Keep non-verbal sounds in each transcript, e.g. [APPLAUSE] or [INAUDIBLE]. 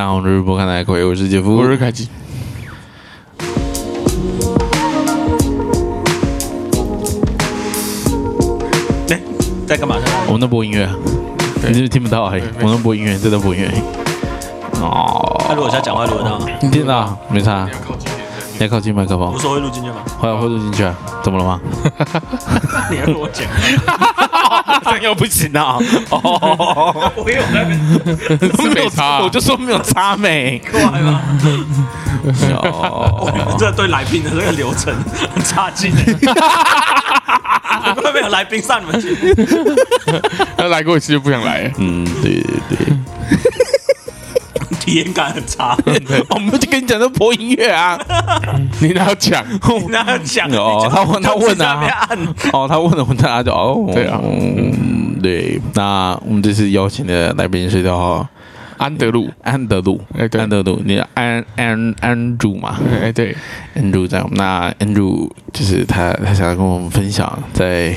大家好，我是波看来鬼，我是杰夫，我是凯基。哎，在干嘛呢？我们在播音乐，你是不是听不到？嘿，我们在播音乐，这在播音乐。哦，那如果在讲话录得到？你听到？没差。你要靠近麦克风无，所谓录进去吗？会会录进去啊？怎么了吗？[LAUGHS] 你要跟我讲，这样又不行啊！哦，我有那没差啊我就说没有差没。快吗？哦，这对来宾的这个流程很差劲哎。难怪没有来宾上你们节目，他来过一次就不想来。嗯，对对对，体验感很差。[LAUGHS] 我们就跟你讲这播音乐啊。[LAUGHS] 你哪有讲？哪有讲哦他问他问啊哦，他问了问他就哦，对啊嗯，对。那我们这次邀请的来宾是叫安德鲁。安德鲁，安德鲁，你安安安主嘛，哎，对，安主这样。那安主就是他，他想要跟我们分享在，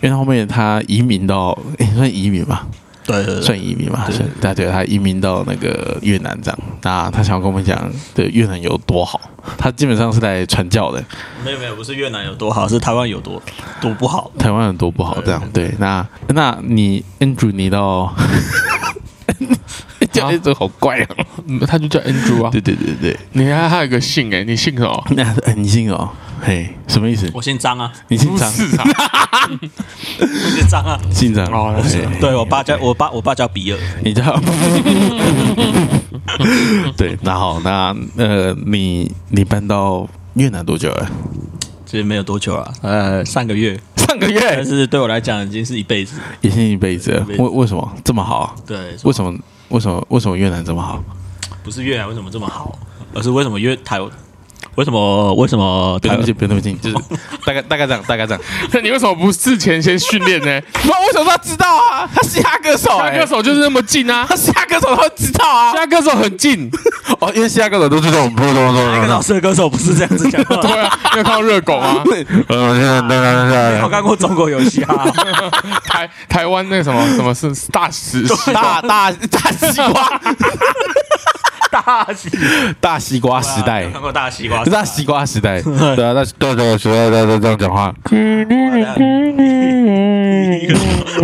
因为后面他移民到，诶，算移民吧，对对算移民嘛，算对对，他移民到那个越南这样。那他想要跟我们讲，对越南有多好，他基本上是来传教的。没有没有，不是越南有多好，是台湾有多多不好。台湾有多不好，这样对。那那你 Andrew 你到，[LAUGHS] 叫 Andrew 好怪啊！嗯他就叫 Andrew 啊。对对对对，你看他有个姓哎，你姓什么？那 [LAUGHS] 呃你姓哦，嘿，什么意思？我姓张啊，你姓张，是啊。我姓张啊。姓张哦那是嘿对我爸叫我爸，我爸叫比尔。你叫。[LAUGHS] 对，那好，那呃，你你搬到越南多久了？其实没有多久啊，呃，上个月，上个但月，是对我来讲已经是一辈子。也是一辈子了。为为什么这么好啊？对，为什么为什么为什么越南这么好？不是越南为什么这么好，而是为什么越台为什么为什么对不用那么近，不用那么近，就是 [LAUGHS] 大概大概这样，大概这样。[LAUGHS] 那你为什么不事前先训练呢？不，为什么他知道啊？他嘻哈歌手、他欸，歌手就是那么近啊，他嘻哈歌手，他会知道啊。嘻哈歌手很近。[LAUGHS] 哦，因为嘻哈歌手都是这种不不不那个老师的歌手不是这样子讲话。对啊，你有看到热狗吗？呃，现在那那没有看过中国游戏啊，台台湾那个什么什么是大石？大大大西瓜，大西大西瓜时代，看过大西瓜，大西瓜时代，对啊，那对对时代，对对这样讲话，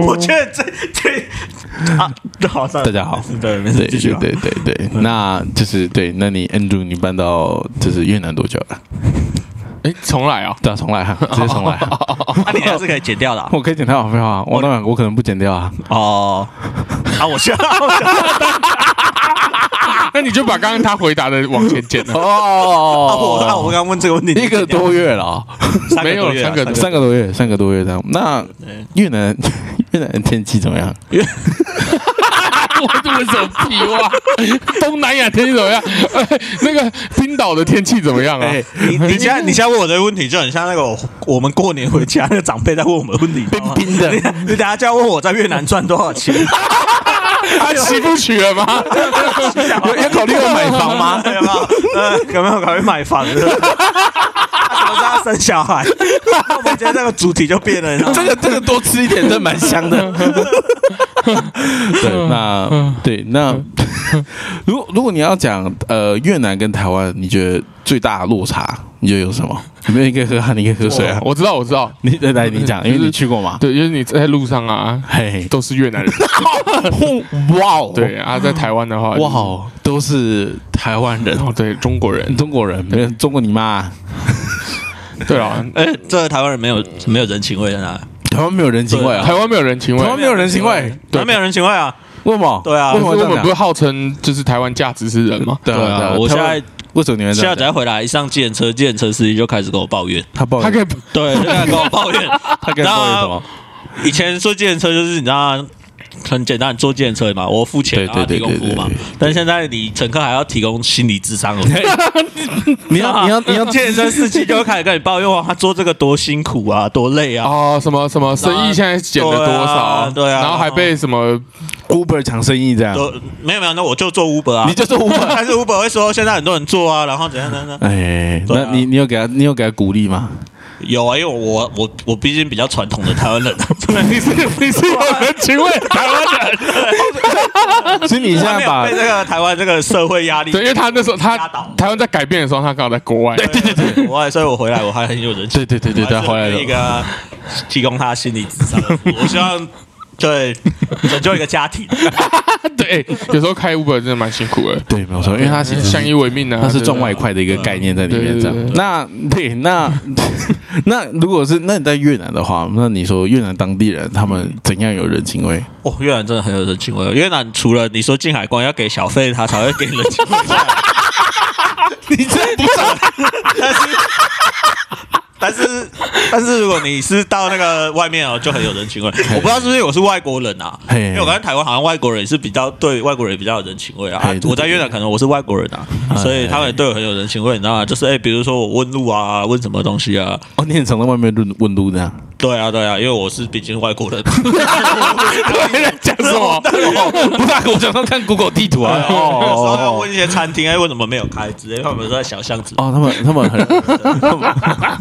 我觉得这这啊，好，大家好对，没事，对继续。对对对对，那就是对，那你 Andrew 你搬到就是越南多久了？哎，重来啊！对啊，重来哈，直接重来哈，啊，你还是可以剪掉的啊我可以剪掉废话，我当然我可能不剪掉啊，哦。啊，我需要，那 [LAUGHS] 你就把刚刚他回答的往前剪了。哦我啊，我哦，刚刚问这个问题，一个多月了没有三个三个多月，三个多月这样。那越南越南天气怎么样？[LAUGHS] 我这么屁话？东南亚天气怎么样？哎，[LAUGHS] 那个冰岛的天气怎么样啊？你你现在你现在问我这个问题，就很像那个我我们过年回家那个长辈在问我们问题，冰冰的你你等下就要问我在越南赚多少钱，他娶不娶了吗？[LAUGHS] 有有考虑过买房吗？有 [LAUGHS] 没有？呃，有没有考虑买房的？什么时候要生小孩？我们今天这个主题就变了，你知道吗这个这个多吃一点，真的蛮香的。对，那对那如果如果你要讲呃越南跟台湾，你觉得最大的落差，你觉得有什么？有没有一个喝汗，你可以喝水啊？我知道，我知道。你来你讲，因为你去过嘛。对，就是你在路上啊，嘿嘿，都是越南人。[LAUGHS] 哇哦，对啊，在台湾的话，哇哦，都是台湾人，哦，对，中国人。中国人，没有中国你妈，[LAUGHS] 对啊，哎，这个台湾人没有没有人情味在哪？台湾没有人情味啊台，湾没有人情味台。湾没有人情味，台湾没有人情味啊！为什么？对啊为什么我们不是？号称就是台湾价值是人吗？对啊，我现在为什么你会这现在样讲？只要回来一上计程车，计程车司机就开始跟我抱怨，他抱怨他可以对，就开始跟我抱怨。[LAUGHS] 他跟抱怨什么？以前坐计程车就是你知道很简单，坐计程车嘛，我付钱对然提供服务嘛。但是现在你乘客还要提供心理智商哦。你要 [LAUGHS] 你要你要计程车司机就会开始跟你抱怨哇，他做这个多辛苦啊，多累啊。哦，什么什么生意现在减了多少？对啊然后还被什么 Uber 抢生意这样，都没有没有，那我就做 Uber 啊，你就是 Uber。[LAUGHS] 但是 Uber 会说现在很多人做啊，然后怎样怎样。哎，啊那你你有给他你有给他鼓励吗？有啊，因为我我我毕竟比较传统的台湾人，[LAUGHS] 你是你是有人情味的台湾人，[LAUGHS] 所以你现在把被这个台湾这个社会压力对，因为他那时候他台湾在改变的时候，他刚好在国外。对对对，国外，所以我回来我还很有人情。对对对对对回来了一个提供他心理智商。[LAUGHS] 我希望对拯救一个家庭。[LAUGHS] 对，有时候开 Uber 真的蛮辛苦的，对，没有错，因为它其实相依为命啊，他是赚外快的一个概念在里面，这样。那对，那 [LAUGHS] 那如果是那你在越南的话，那你说越南当地人他们怎样有人情味？哦，越南真的很有人情味。越南除了你说进海关要给小费，他才会给人情味。[LAUGHS] 你这不是但是，但是，但是，如果你是到那个外面哦，就很有人情味。[LAUGHS] 我不知道是不是我是外国人啊，因为我感觉台湾好像外国人也是比较对外国人比较有人情味啊。啊我在越南可能我是外国人啊，所以他们也对我很有人情味，你知道吗？就是哎，比如说我问路啊，问什么东西啊，哦，你很常在外面问问路这样。对啊，对啊，因为我是毕竟外国人。[LAUGHS] 讲什么？不是啊，我想要看 Google 地图啊。有时候要哦问一些餐厅，哎，为什么没有开直接，他们都在小巷子。哦，他们他们很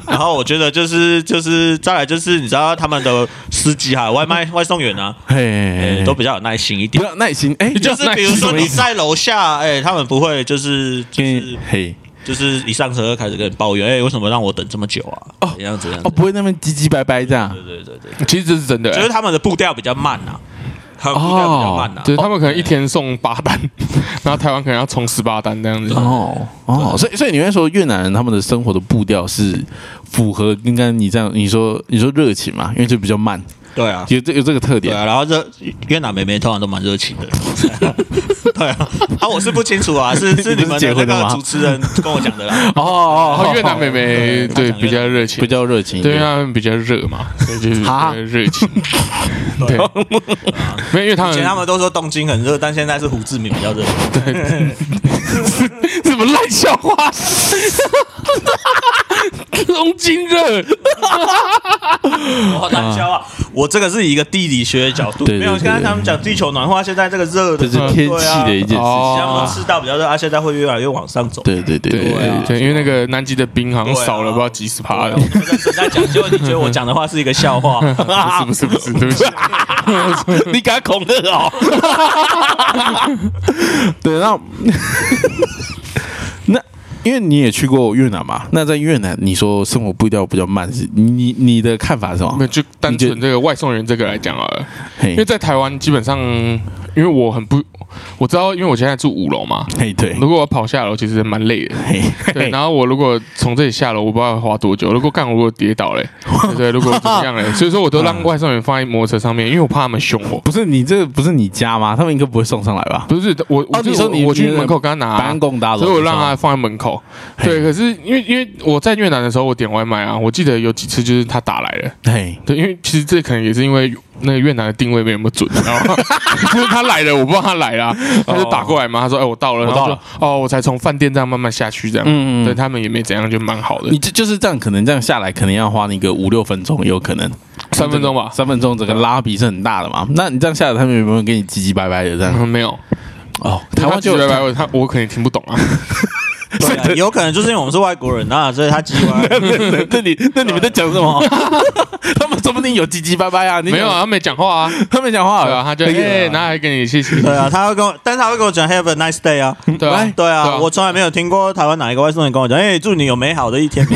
然后我觉得就是就是再来就是你知道他们的司机还有外卖外送员啊，嘿哎，都比较有耐心一点比。较耐心。哎，就是比如说你在楼下，哎，他们不会就是就是嘿就是一上车就开始跟你抱怨，哎，为什么让我等这么久啊？哦怎样怎样哦，？不会那么唧唧掰掰这样。对对对对，其实这是真的、就是他们的步调比较慢呐，他们步调比较慢呐。就是他们可能一天送八单，然后台湾可能要冲十八单这样子。哦哦，所以所以你会说越南人他们的生活的步调是符合应该你这样你说你说热情嘛，因为就比较慢，对啊，有这有这个特点。对啊，然后这越南妹妹通常都蛮热情的。[LAUGHS] [LAUGHS] 对啊，啊，我是不清楚啊，是 [LAUGHS] 是你们的那个主持人跟我讲的啦。[LAUGHS] 哦哦越南妹妹对比较热情比，较热情对，因为点。他们比较热嘛，所以就是热情。对，没有因为他们以前他们都说东京很热，但现在是胡志明比较热。对什么烂笑话？东京热，我难消啊！我这个是以一个地理学的角度，没有刚才他们讲地球暖化，现在这个热的这是天气的一件事哦情。他们赤道比较热，啊，现在会越来越往上走。对对对对因为那个南极的冰好像少了不知道几十趴了。在讲，结果你觉得我讲的话是一个笑话？不是不是不是，对不起，[LAUGHS] 你敢恐吓哦？[LAUGHS] 对，那那因为你也去过越南嘛，那在越南你说生活步调比较慢，是你你的看法是什么？没？有就单纯这个外送员这个来讲啊，嘿。因为在台湾基本上，因为我很不，我知道，因为我现在住五楼嘛，嘿对，如果我跑下楼，其实蛮累的。嘿对，然后我如果从这里下楼，我不知道要花多久。如果干我如果跌倒嘞，[LAUGHS] 对对，如果怎么样嘞，所以说我都让外送员放在摩托车上面，因为我怕他们凶我。不是你这个不是你家吗？他们应该不会送上来吧？不是我，我就你说你我去门口跟他拿办，公大楼，所以我让他放在门口。对，可是因为因为我在越南的时候，我点外卖啊，我记得有几次就是他打来了。嘿对，因为其实这可能也是因为那个越南的定位没有那么准，你知道吗？[LAUGHS] 就是他来了，我不知道他来了，他就打过来嘛，他说：“哎，我到了。”我到了然后就哦，我才从饭店这样慢慢下去，这样。嗯嗯对他们也没怎样，就蛮好的你。这就是这样，可能这样下来，可能要花你个五六分钟，有可能三分钟吧，三分钟，整个拉比是很大的嘛。那你这样下来，他们有没有给你唧唧歪歪的这样？嗯，没有。哦，台湾就他拜拜，他我肯定听不懂啊。[LAUGHS] 对啊，有可能就是因为我们是外国人啊，所以他叽歪。[LAUGHS] 那你那你们在讲什么？[LAUGHS] 他们说不定有唧唧掰掰啊，你没有啊，，他没讲话啊。他没讲话对啊，他就哎哎，拿来给你谢谢。对啊，他会跟我，但是他会跟我讲 Have a nice day 啊。对啊，对啊，啊我从来没有听过台湾哪一个外送员跟我讲，哎，祝你有美好的一天。[LAUGHS]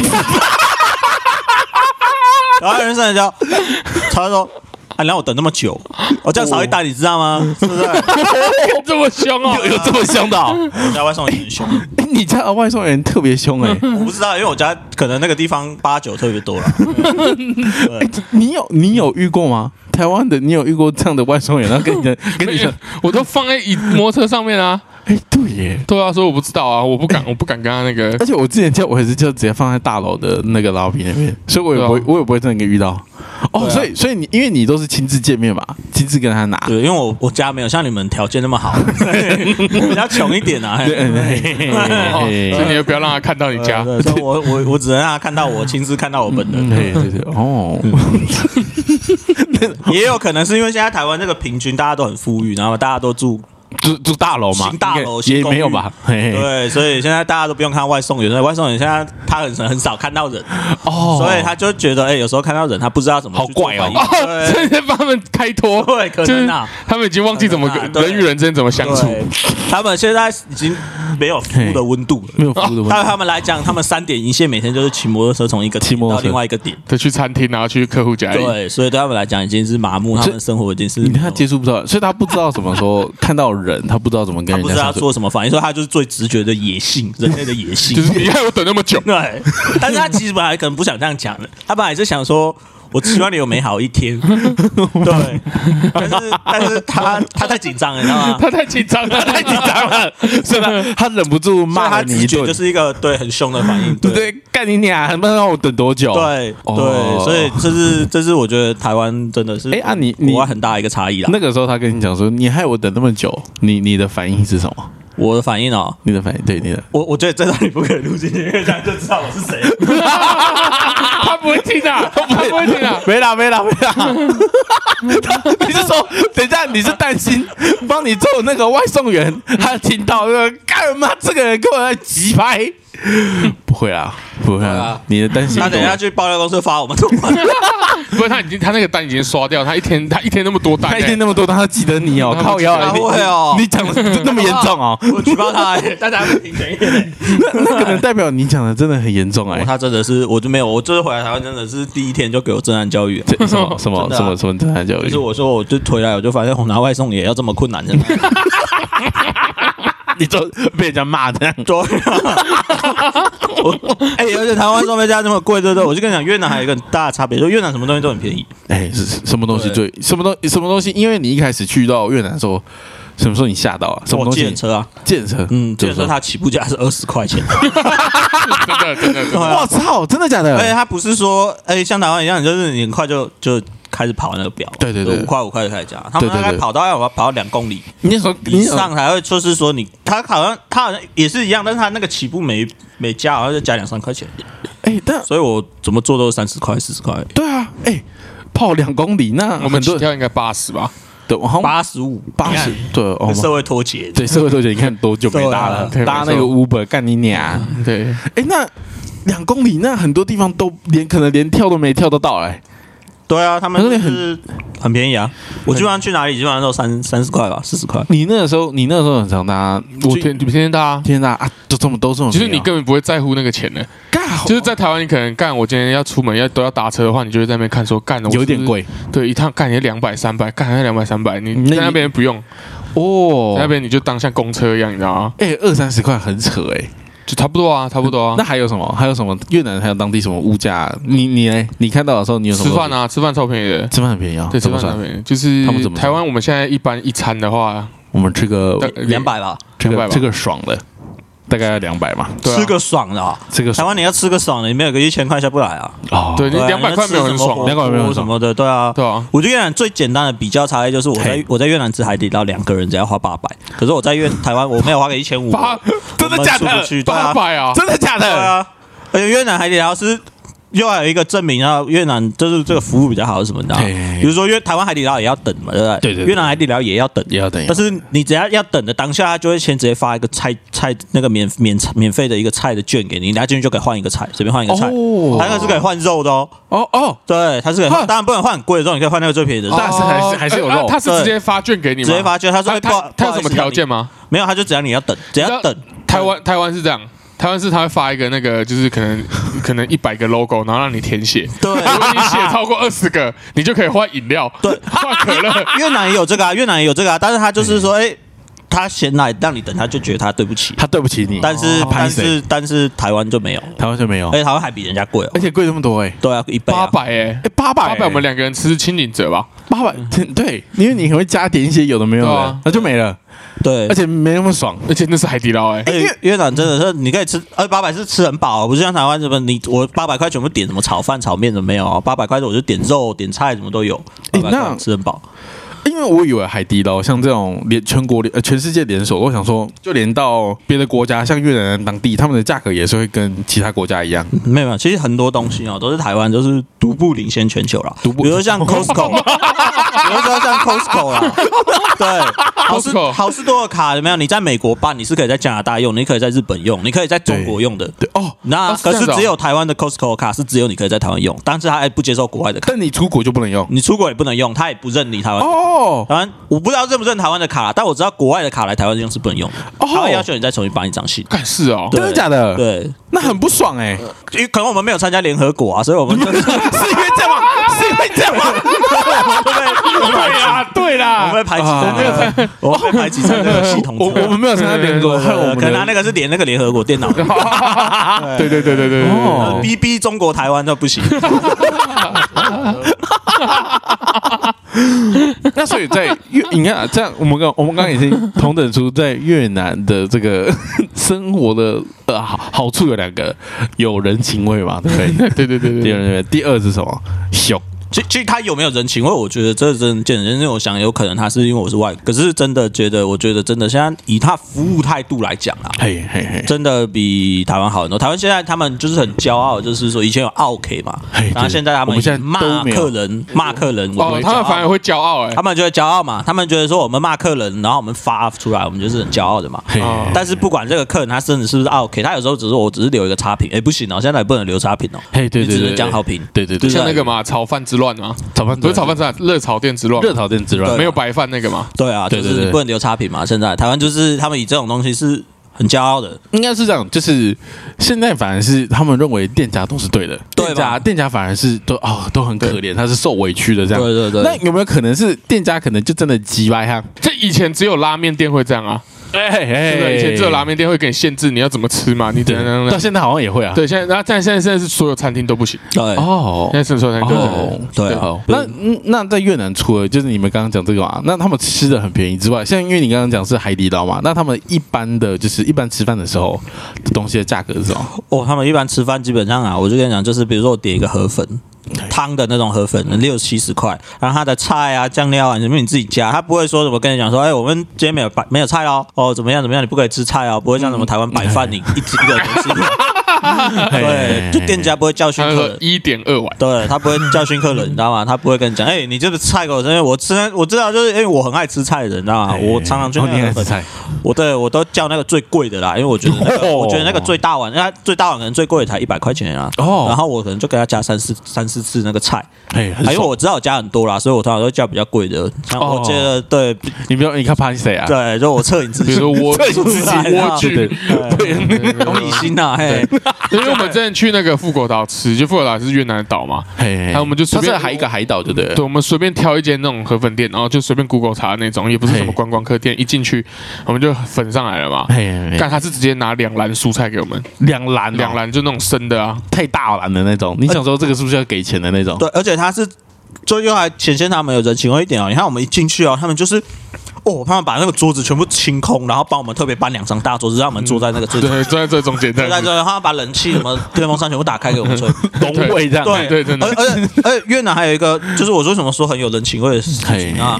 然后有人上来就，他说。啊，你让我等那么久，我这样少一单，你知道吗？是不是？这么凶哦有有这么凶的哦？我家外送员很凶，哎你家的外送员特别凶哎，我不知道，因为我家可能那个地方八九特别多了。对，[LAUGHS] 你有你有遇过吗？台湾的你有遇过这样的外送员，然后跟你的 [LAUGHS] 跟你讲，我都放在椅摩托车上面啊。哎，对耶。对啊，所以我不知道啊，我不敢，[LAUGHS] 我不敢跟他那个而。且我之前叫我也是就直接放在大楼的那个老皮那边，所以我也不会，我也不会真的遇到。哦，啊所以所以你因为你都是亲自见面嘛，亲自跟他拿，对，因为我我家没有像你们条件那么好，[LAUGHS] 比较穷一点啊。对对 [LAUGHS] 哦对所以你也不要让他看到你家。所以我我我只能让他看到我，亲自看到我本人。对对对，哦，[LAUGHS] 也有可能是因为现在台湾这个平均大家都很富裕，然后大家都住住住大楼嘛，新大楼也没有吧？嘿嘿对，所以现在大家都不用看外送员，外送员现在他很很少看到人，哦所以他就觉得，哎，有时候看到人他不知道怎么好怪哦反应 [LAUGHS] 哦，所以帮他们开脱，对，可就是能啊。他们已经忘记怎么人与人之间怎么相处。他们现在已经没有服务的温度了。没有服务的问对题。他们来讲，他们三点一线，每天就是骑摩托车从一个骑摩托车另外一个点。就去餐厅，然后去客户家里。对，所以对他们来讲已经是麻木，他们生活已经是你看他接触不到，所以他不知道怎么说 [LAUGHS] 看到人，他不知道怎么跟他不知道要人家相处。做什么反应，说他就是最直觉的野性，人类的野性。[LAUGHS] 就是你害我等那么久，[LAUGHS] 对，但是他其实本来可能不想这样讲的，他本来是想说，我希望你有美好一天。[LAUGHS] 对，但是但是他他太紧张了，你知道吗？[LAUGHS] 他太紧张了，太紧张了。[LAUGHS] 是吧？他忍不住骂你一顿就，是一个对很凶的反应，对不对？干你娘！不能让我等多久？对哦对，所以这是这是我觉得台湾真的是哎啊你你国外很大一个差异啦。那个时候他跟你讲说，你害我等那么久，你你的反应是什么？我的反应哦，你的反应对你的我我觉得这段你不可以录进去，因为这样就知道我是谁。他不会听啊，他不会听啊。没啦没啦没啦。你是说，等一下你是担心 [LAUGHS] 帮你做那个外送员，他听到说干嘛这个人跟我在急拍？不会啊，不会啊你的担心多。他等一下去爆料公司发我们怎么办？[LAUGHS] 不是他已经他那个单已经刷掉，他一天他一天那么多单他一欸，天那么多，他记得你哦，靠腰啊，他你会哦你讲的那么严重哦，[LAUGHS] 我举报他，大家会听谁？那那可能代表你讲的真的很严重哎。他真的是，我就没有，我就是回来台湾，真的是第一天就给我震撼教育。这什么 [LAUGHS] 什么真的啊什么什么震撼教育就是？我说，我就回来，我就发现我拿外送也要这么困难，真的。你就被人家骂这样，对 [LAUGHS] 哎，而且台湾装备价这么贵，对不对？我就跟你讲，越南还有一个很大的差别，就越南什么东西都很便宜。哎，是是什么东西最什么东什么东西？因为你一开始去到越南的时候，什么时候你吓到啊？什么我东西？车啊，建车，嗯，计程车它起步价是二十块钱，真 [LAUGHS] 的真的。我操，真的假的？而且它不是说，哎，像台湾一样，就是你很快就就开始跑那个表，对对对。五块五块就开始加，他们大概跑到要跑到两公里。你那时候以上才会，就是说你他好像他好像也是一样，但是他那个起步每每加好像就加两三块钱，哎，但所以我怎么做都是三十块四十块，对啊，哎，跑两公里，那我们跳应该八十吧？对，好像八十五。八十，对哦，社会脱节，对社会脱节？你看多久没搭了？搭那个 Uber 干你娘！对，哎，那两公里，那很多地方都连可能连跳都没跳得到哎。对啊，他们就是很便宜啊，我基本上去哪里基本上都三三十块吧，四十块。你那个时候，你那个时候很常搭，我天天天搭，天天搭啊，都这么都这么便宜啊，其实你根本不会在乎那个钱的。干就是在台湾，你可能干，我今天要出门要都要打车的话，你就会在那边看说干，有点，贵对，一趟干也两百三百，干还两百三百，你那在那边不用，哦在那边你就当像公车一样，你知道吗？哎，二三十块很扯哎。就差不多啊，差不多啊那。还有什么？还有什么？越南还有当地什么物价？你你呢？你看到的时候，你有什么？吃饭？啊，吃饭超便宜的，吃饭很便宜啊？对，吃？饭很便宜。就是他们怎么台湾我们现在一般一餐的话，我们吃个两百吧，这200吧个这个爽的，大概要两百嘛。对啊。吃个爽的啊。这个爽。台湾你要吃个爽的，你没有个一千块下不来啊。哦，对，你对啊两百块没有很爽。啊，两百块没有很爽。什么的，对啊。对啊，我觉得越南最简单的比较差异就是我在嘿。我在越南吃海底捞两个人只要花八百，可是我在越台湾我没有花个一千五，八 [LAUGHS] 真的假的？我们出不去对啊，八百啊，真的假对的？啊，而且越南海底捞是又还有一个证明啊，越南就是这个服务比较好是什么？你知道吗嘿嘿嘿比如说越台湾海底捞也要等嘛，对不对？对对对越南海底捞也要等，也要等但是你只要要等的当下，他就会先直接发一个菜菜那个免免免费的一个菜的券给你，你拿进去就可以换一个菜，随便换一个菜。哦它那个是可以换肉的哦，哦哦，对，它是可以换，当然不能换很贵的肉，你可以换那个最便宜的肉，但是还是还是有肉呃他是直接发券给你吗？直接发券。他说他有什么条件？吗？没有，他就只要你要等，只要等。台湾台湾是这样，台湾是他会发一个那个，就是可能 [LAUGHS] 可能一百个 logo，然后让你填写。对。如果你写超过二十个，你就可以换饮料，对，换可乐。[LAUGHS] 越南也有这个啊，越南也有这个啊，但是他就是说，哎，他先来让你等，他就觉得他对不起。他对不起你，但是但是但是台湾就没有，台湾就没有。而，且台湾还比人家贵哦。而。且贵这么多哎，对啊，一八百哎，哎八百。八百我们两个人吃是清零者吧？八百，[LAUGHS] 对，因为你会加点一些有的没有的那就没了，对而，且没那么爽。而且那是海底捞哎，而且越南真的是你可以吃，而八百是吃很饱哦，不是像台湾什么你我八百块全部点什么炒饭、炒面都没有哦，八百块我就点肉、点菜什么都有，哎八百块吃很饱。因为我以为海底捞像这种连全国连呃全世界连锁，我想说就连到别的国家，像越南当地，他们的价格也是会跟其他国家一样。没有，没有，其实很多东西哦，都是台湾就是独步领先全球了。独步比如说像 [LAUGHS] Costco，比如说像 [LAUGHS] Costco 啦，对，好事 Costco 好事多的卡有没有？你在美国办，你是可以在加拿大用，你可以在日本用，你可以在中国用的。对哦，那可是只有台湾的 Costco 卡是只有你可以在台湾用，但是它还不接受国外的卡，但你出国就不能用你出国也不能用，它也不认你台湾。哦。台湾我不知道认不认台湾的卡啦，但我知道国外的卡来台湾用是不能用的，哦。他会要求你再重新办一张新。干是哦，对。真的假的？，对，那很不爽哎、因为可能我们没有参加联合国啊，所以我们就是 [LAUGHS] 是因为这样吗？是因为这样吗？对啦，对我啦们，被排挤啊。在那个，我们被排挤在那个系统。我中。我们没有参加联合国，害我们可能他的那个是连那个联合国电脑。的 [LAUGHS] 对对对对对对。对。哦。逼逼中国台湾都不行。[LAUGHS] 那所以在越，你看啊这样，我们刚我们刚刚已经同等出在越南的这个 [LAUGHS] 生活的呃好好处有两个，有人情味嘛，对不对？[LAUGHS] 对对对对对，第二，第二是什么？凶。其其实他有没有人情味，我觉得这真的见仁见智。我想有可能他是因为我是外，可是真的觉得，我觉得真的现在以他服务态度来讲啊，嘿嘿嘿，真的比台湾好很多。台湾现在他们就是很骄傲，就是说以前有 OK 嘛嘿，然后现在他们现在骂客人，骂客人，我哦们，他们反而会骄傲哎他，们就会骄傲嘛，他们觉得说我们骂客人，然后我们发出来，我们就是很骄傲的嘛。但是不管这个客人他甚至是不是 OK，他有时候只是我只是留一个差评，哎，不行哦，现在也不能留差评哦，嘿，对对对，你只能讲好评。对对对，像那个嘛，炒饭之乱吗，炒饭不是炒饭之乱，热炒店之乱，热炒店之乱。对，没有白饭那个嘛，对啊，就是不能留差评嘛。现在台湾就是他们以这种东西是很骄傲的，应该是这样，就是现在反而是他们认为店家都是对的，对吧？店家店家反而是都哦都很可怜，他是受委屈的这样。对对对。那有没有可能是店家可能就真的急掰哈？这以前只有拉面店会这样啊，哎对不对？以前只有拉面店会给你限制你要怎么吃嘛，你对怎样怎样怎样。到现在好像也会啊。对，现在然后但现在现在是所有餐厅都不行，对哦现在是所有餐厅都不行。哦，对啊哦那嗯那在越南除了就是你们刚刚讲这个嘛，那他们吃的很便宜之外，像因为你刚刚讲是海底捞嘛，那他们一般的就是一般吃饭的时候的东西的价格是什么？哦，他们一般吃饭基本上啊，我就跟你讲，就是比如说我点一个河粉。汤的那种河粉，六七十块，然后它的菜啊、酱料啊，什么你自己加，他不会说什么跟你讲说，哎，我们今天没有白没有菜哦，哦怎么样怎么样，你不可以吃菜哦，不会像什么台湾白饭，你一直一个东西，[LAUGHS] 对，就店家不会教训客人，一点二碗，对他不会教训客人，你知道吗？他不会跟你讲，[LAUGHS] 哎、你这个菜给我，因为我吃，我知道，就是因为我很爱吃菜的人，你知道吗？我常常去哦那个菜，我对我都叫那个最贵的啦，因为我觉得那个，哦我觉得那个最大碗，那最大碗可能最贵的才一百块钱啊。[LAUGHS] 哦。然后我可能就给他加三四三四次那个菜，哎，因为我知道我加很多啦，所以我通常都叫比较贵的。我觉得对你不要你看怕谁啊？对，就我测你自己，比如说蜗这自己莴对对对，同理心呐，嘿，[LAUGHS] 因为我们之前去那个富国岛吃，就富国岛是越南的岛嘛，嘿，然后我们就随它便是海一个海岛，对不对？对，我们随便挑一间那种河粉店，然后就随便 Google 查那种，也不是什么嘿观光客店，一进去我们就粉上来了嘛。嘿，但他是直接拿两篮蔬菜给我们，两篮哦两篮就那种生的啊，太大篮的那种，你想说这个是不是要给钱的那种？对，而且他是就又还显现他们有人情味一点哦。你看我们一进去哦，他们就是。哦，他们把那个桌子全部清空，然后帮我们特别搬两张大桌子，让我们坐在那个最对，坐在最中间对，坐在这，然后把冷气什么电风扇全部打开给我们吹。东味这样，对对对而而且而且越南还有一个，就是我为什么说很有人情味的事情啊？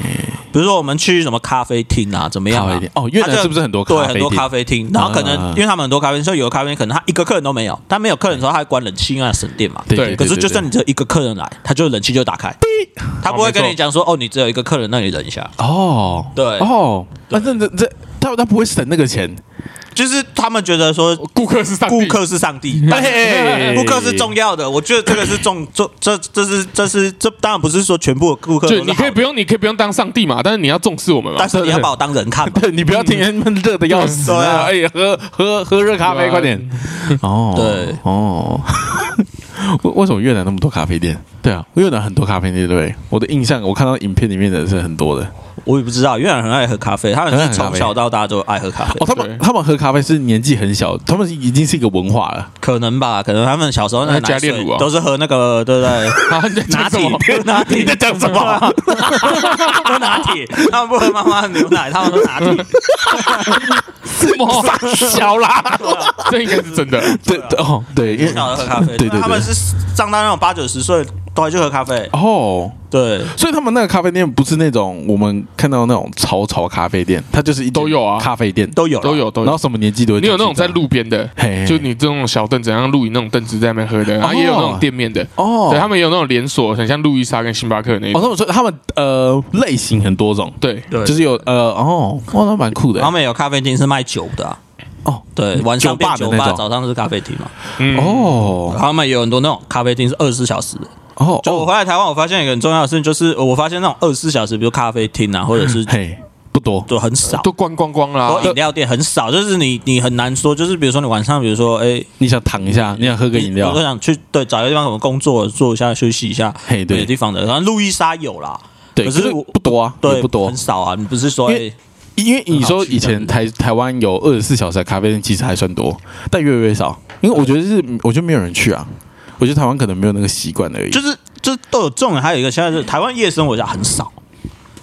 比如说我们去什么咖啡厅啊，怎么样？哦，越它就是不是很多对，很多咖啡厅，然后可能嗯因为他们很多咖啡厅，所以有的咖啡厅可能他一个客人都没有，但没有客人的时候，他会关冷气，因为他省电嘛。对对可是就算你只有一个客人来，他就冷气就打开，他不会跟你讲说哦，你只有一个客人，那你忍一下。哦，对哦，那这这这他他不会省那个钱，就是他们觉得说顾客是上帝顾客是上帝，[LAUGHS] 对顾客是重要的。我觉得这个是重重，这这是这是这当然不是说全部的顾客都就你可以不用，你可以不用当上帝嘛，但是你要重视我们嘛但。是你要把我当人看嘛。[LAUGHS] 对你不要天天闷热的要死，[LAUGHS] 哎，喝喝喝热咖啡，快点。哦，对哦。为为什么越南那么多咖啡店？对啊，越南很多咖啡店，对不对？我的印象，我看到影片里面的是很多的。我也不知道，越南人很爱喝咖啡，他们是从小到大就爱喝咖啡哦，，他们他们喝咖啡是年纪很小，他们已经是一个文化了。可能吧？可能他们小时候那加炼乳啊都是喝那个，对不对？[LAUGHS] 拿铁讲什么？，拿铁，你在讲什么？[LAUGHS] 喝拿铁，他们不喝妈妈的牛奶，他们都拿铁。什么？小啦，这应该是真的。对对哦，对，因为小的喝咖啡，对对对他们是长到那种八九十岁，对，就喝咖啡。哦，对，所以他们那个咖啡店不是那种我们看到那种潮潮咖啡店，它就是一都有啊。咖啡店。都有都。有都有。然后什么年纪都有你有那种在路边的，就你这种小凳子，像露营那种凳子在那边喝的，然后也有那种店面的，哦，对他们也有那种连锁，很像路易莎跟星巴克那哦，种。他们说他们呃类型很多种，对，对，就是有呃哦，哇，那蛮酷的。他们有咖啡厅是卖酒的啊。哦。对，晚上变酒吧，酒吧的早上是咖啡厅嘛。嗯，哦。他们有很多那种咖啡厅是二十四小时的。哦，就我回来台湾，我发现一个很重要的事情，就是我发现那种二十四小时，比如咖啡厅啊，或者是嘿不多，就很少。都关光光啦。饮料店很少，就是你你很难说，就是比如说你晚上，比如说哎，你想躺一下，你想喝个饮料。我，想去对找一个地方什么工作坐一下休息一下，嘿对。有地方的，然后路易莎有啦，对，可是不多啊，对不多。很，少啊，你不是说因为哎因为你说以前台台湾有二十四小时的咖啡店，其实还算多，但越来越少，因为我觉得是我觉得没有人去啊，我觉得台湾可能没有那个习惯而已，就是就是都有这种，还有一个现在是台湾夜生活家很少，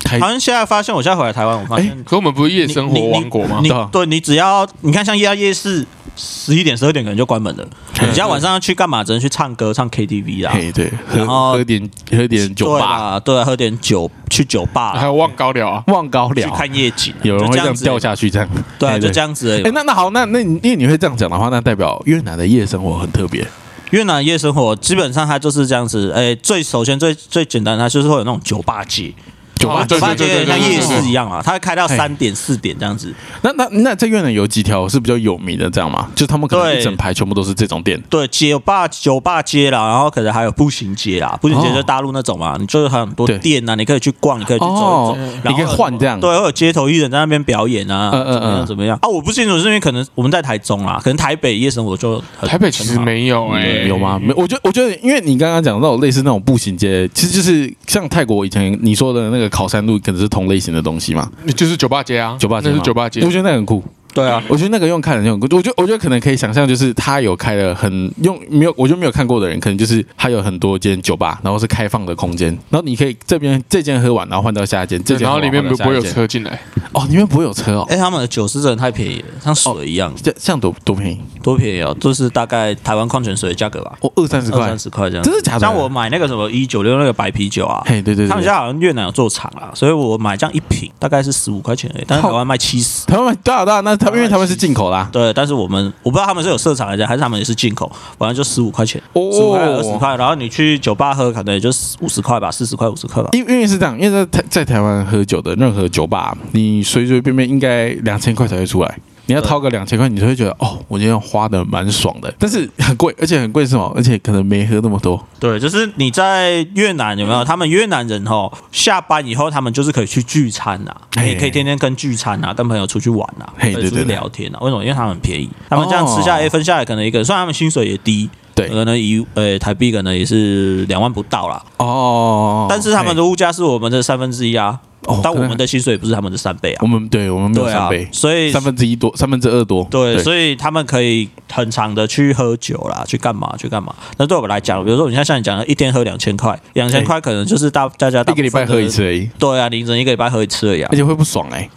台好像现在发现我现在回来台湾，我发现可我们不是夜生活王国吗你？对你只要你看像夜夜市。十一点、十二点可能就关门了。你今天晚上要去干嘛？只能去唱歌、唱 KTV 啦。嘿对，喝然后喝点喝点酒吧，啦，对啊，喝点酒，去酒吧，还有望高寮啊，望高去，看夜景啊，有人会这样子掉下去这样，对啊，就这。样子而已哎，那那好，那那你因为你会这样讲的话，那代表越南的夜生活很特别。越南夜生活基本上它就是这样子，哎，最首先最最简单，它就是会有那种酒吧街，酒吧酒吧对对对街像夜市一样啊，它会开到嘿三点四点这样子。那那那在越南有几条是比较有名的，这样吗？就他们可能一整排全部都是这种店。对，酒吧酒吧街啦，然后可能还有步行街啦，步行街哦就大陆那种嘛，你就是很多店啊，你可以去逛，你可以去走一走你可以换这样。对，会有街头艺人在那边表演啊，嗯嗯怎么样嗯怎么样啊？我不清楚，是因为可能我们在台中啦，可能台北夜生活就台北其实没有哎，欸有吗？没，我觉得，我觉得，因为你刚刚讲到类似那种步行街，其实就是像泰国以前你说的那个考山路，可能是同类型的东西嘛，就是酒吧街啊，酒吧街嘛那是酒吧街我。觉得那很酷。对啊，我觉得那个用看的就很酷。我觉得，我觉得可能可以想象，就是他有开了很用没有，我就没有看过的人，可能就是他有很多间酒吧，然后是开放的空间，然后你可以这边这间喝完，然后换到下一间，这间然后里面不不会有车进来，哦，里面不会有车哦，哎，他们的酒是真的太便宜了，像水一样，这这样多多便宜多便宜哦，就是大概台湾矿泉水的价格吧，哦，二三十块二三，十块这样。真的假的？像我买那个什么一九六那个白啤酒啊，嘿，对对对，他们家好像越南有做厂啊，所以我买这样一瓶大概是十五块钱而已，但是台湾卖七十。台湾对啊对啊，那他们因为他们是进口啦，对，但是我们我不知道他们是有设厂来着，还是他们也是进口，反正就十五块钱，哦十五块二十块，然后你去酒吧喝，可能也就五十块吧，四十块五十块吧。因因为是这样，因为在台在台湾喝酒的任何酒吧，你随随便便应该两千块才会出来。你要掏个两千块，你就会觉得哦，我今天花的蛮爽的，但是很贵，而且很贵是什么？而且可能没喝那么多。对，就是你在越南有没有？他们越南人哦，下班以后他们就是可以去聚餐啊，嘿你可以天天跟聚餐啊，跟朋友出去玩啊，可以出去聊天啊。为什么？因为他们很便宜，他们这样吃下来哦分下来，可能一个人虽然他们薪水也低，对可能一呃台币可能也是两万不到啦，哦，但是他们的物价是我们的三分之一啊，哦但我们的薪水也不是他们的三倍啊我。们对我们没有三倍，，所以三分之一多，三分之二多。对，所以他们可以很长的去喝酒啦，去干嘛去干嘛。那对我们来讲，比如说你像像你讲的，一天喝两千块，两千块可能就是大大家大一个礼拜喝一。次而已，对啊，凌晨一个礼拜喝一次而已啊而。且会不爽哎、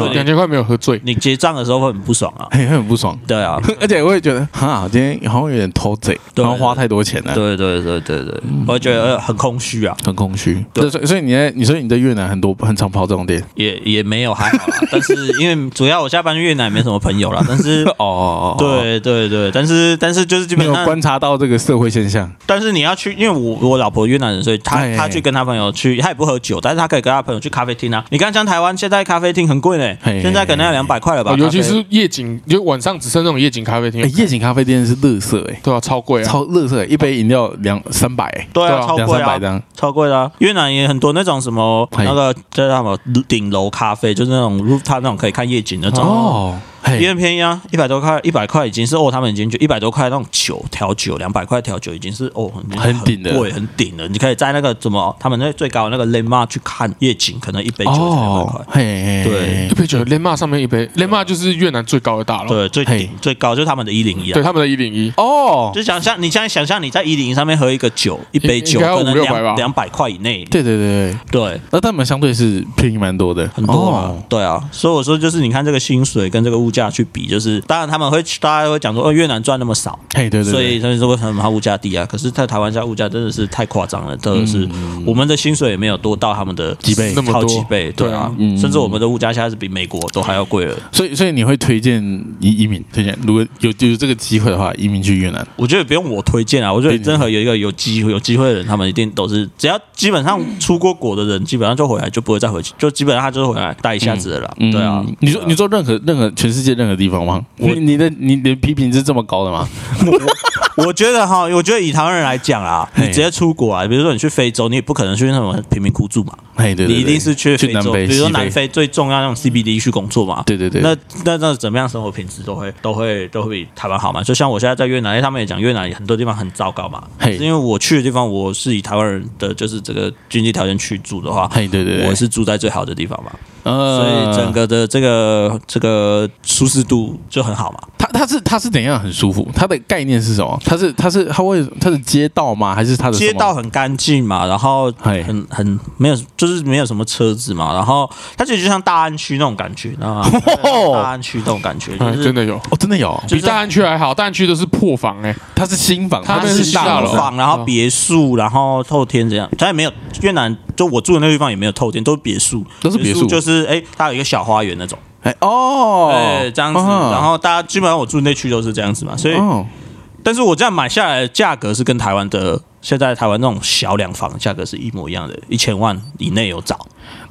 对两千块没有喝醉，你结账的时候会很不爽啊。嘿，[LAUGHS] 会很不爽。对啊，[LAUGHS] 而且我也觉得，哈，今天好像有点偷贼，对然后花太多钱了，对对对对对，我觉得呃很空虚啊，很空虚。对对，所以所以你在你说你在越南很多很常跑这种店也也没有还好啦。[LAUGHS] 但是因为主要我下班去越南也没什么朋友啦，但是哦哦，哦，对对对，但是但是就是基本上，观察到这个社会现象。但是你要去，因为我我老婆越南人，所以她哎她去跟她朋友去，她也不喝酒，但是她可以跟她朋友去咖啡厅啊。你看像台湾现在咖啡厅很贵呢，嘿现在可能要两百块了吧哦，尤其是夜景，就晚上只剩那种夜景咖啡厅。哎，，夜景咖啡店是乐色哎，对啊，超贵啊，超乐色，一杯饮料两三百哎，对啊，两超贵啊，三百这样。超贵的啊。越南也很多那种什么那个叫什么顶楼咖啡，就是那种它那种可以看夜景那种。哦，嘿。也很便宜啊，一百多块，一百块已经是哦，他们已经就一百多块那种酒调酒，两百块调酒已经是哦很很顶的。贵很顶的。你可以在那个怎么他们那最高的那个 landmark 去看夜景，可能一杯酒才两百块。哦。，嘿嘿，对。一杯酒 l e m a 上面一杯 l e m a 就是越南最高的大楼，对，最顶最高就是他们的一零一啊。对他们的一零一，哦，就想象你现在想象你在一零一上面喝一个酒，一杯酒可能两两百块以内。对对对对，对，那他们相对是便宜蛮多的，很多啊。哦，对啊，所以我说就是你看这个薪水跟这个物价价去比，就是当然他们会大家会讲说，哦，越南赚那么少，嘿，对对所以对，他们说为什么它物价低啊？可是，在台湾现在物价真的是太夸张了，真的是我们的薪水也没有多到他们的几倍。那么几倍，对啊，嗯。甚至我们的物价现在是比美国都还要贵了。所以所以你会推荐移移民？推荐，如果有有这个机会的话，移民去越南。我觉得不用我推荐啊，我觉得任何有一个有机会有机会的人，他们一定都是只要基本上出过国的人，基本上就回来就不会再回去，就基本上他就是回来待一下子的啦。对啊。嗯，你说你说任何任何全世界任何地方吗？你你的你的批评是这么高的吗？我觉得哈，我觉得以台湾人来讲啊，你直接出国啊，比如说你去非洲，你也不可能去那种贫民窟住嘛，哎，对对对，你一定是去非洲，南非，比如说南非最重要那种 CBD 去工作嘛。对对对，那那那怎么样生活品质都会都会都会比台湾好嘛？就像我现在在越南，因为他们也讲越南很多地方很糟糕嘛，嘿。是因为我去的地方我是以台湾人的就是这个经济条件去住的话，嘿对对对，我是住在最好的地方嘛，呃所以整个的这个这个舒适度就很好嘛。它它是它是怎样很舒服？它的概念是什么？它是它是它会它是街道吗？还是它的街道很干净嘛，然后嘿很很没有，就是没有什么车子嘛，然后它其实就像大安区那种感觉，知道吗？[LAUGHS] 大安区那种感觉，就是哎真的有，哦，真的有，就是比大安区还好，大安区都是破房哎，它是新房，它是大楼房，然后别墅，然后透天这样，它也没有越南，就我住的那个地方也没有透天，都是别墅，都是别墅就是哎，它有一个小花园那种，哎哦，哎，这样子，嗯。然后大家基本上我住的那区都是这样子嘛，所以，哦，但是我这样买下来的价格是跟台湾的现在台湾那种小两房的价格是一模一样的，一千万以内有找，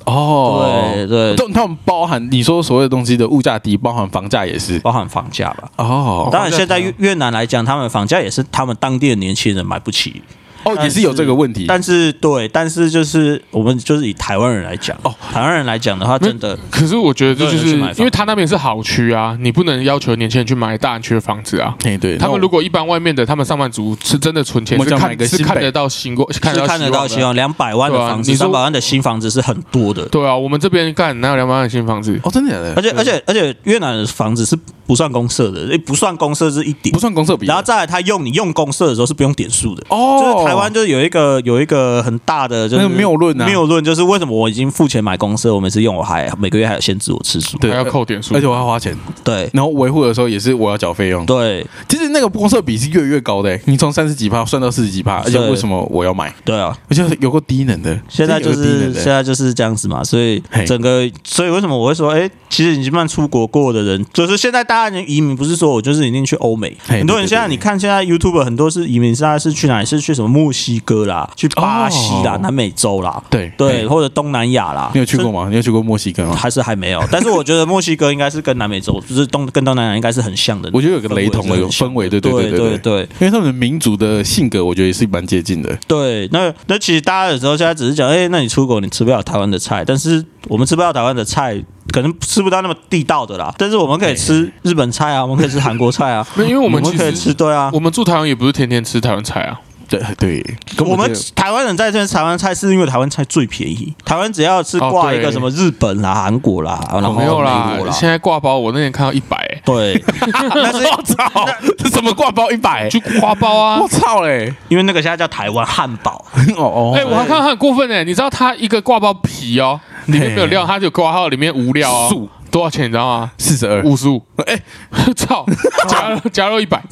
哦，对对。都他们包含你说所有东西的物价低，包含房价也是。包含房价吧。哦。当然，现在越越南来讲，他们房价也是他们当地的年轻人买不起。哦，也是有这个问题。但是对，但是就是我们就是以台湾人来讲，哦台湾人来讲的话，真的可是我觉得这就是因为他那边是好区啊，你不能要求年轻人去买大安区的房子啊。哎，对，他们如果果一般外面的，他们上班族是真的存钱，我们讲是看是看得到新过，看得是看得到希望两百万的房子，三百万的新房子是很多的。对啊，我们这边干哪有两百万的新房子？哦，真的假的而？且而且而且，越南的房子是不算公社的，诶不算公社是一点不，算公社比，然后再来，他用你用公社的时候是不用点数的。哦，就是台湾就是有一个有一个很大的就是谬论啊。谬论就是为什么我已经付钱买公社，我每次用我还每个月还有限制我次数。对还要扣点数。而且我要花钱，对。然后维护的时候也是我要缴费用。对。其实那个公社比是越来越高的，你从三十几趴算到四十几趴，而且为什么我要买？对啊！而且有个低能的，现在就是现在就是这样子嘛，所以整个所以为什么我会说，哎，其实你基本上出国过的人，就是现在大家移民不是说我就是一定去欧美，很多人现在你看现在 YouTube 很多是移民，现在是去哪里？是去什么墨西哥啦，去巴西啦，哦南美洲啦，对对，或者东南亚啦。你有去过吗？你有去过墨西哥吗？还是还没有，但是我觉得墨西哥应该是跟南美洲，就是东跟东南亚应该是很像的。我觉得有个雷同的氛围，对对对对对对因为他们的民族的性格，我觉得也是蛮接近的。对，那那其实大家有时候现在只是讲，哎、那你出国你吃不了台湾的菜，但是我们吃不了台湾的菜，可能吃不到那么地道的啦。但是我们可以吃日本菜啊，我们可以吃韩国菜啊，[LAUGHS] 没有因为我们其可以吃，实对啊。我们住台湾也不是天天吃台湾菜啊。对对，我们台湾人在这边吃台湾菜，是因为台湾菜最便宜。台湾只要是挂一个什么日本啦、韩国啦，然后没有啦现在挂包我那天看到一百，欸对，[LAUGHS] 但是我操，这什么挂包一百？就花包啊我。操嘞！因为那个现在叫台湾汉堡，[LAUGHS] 哦哦，哎，我还看到他很过分哎，你知道它一个挂包皮哦，里面没有料，它就挂号里面无料哦素，多少钱你知道吗？四十二，五十五。哎，[LAUGHS] 操，加肉加肉一百，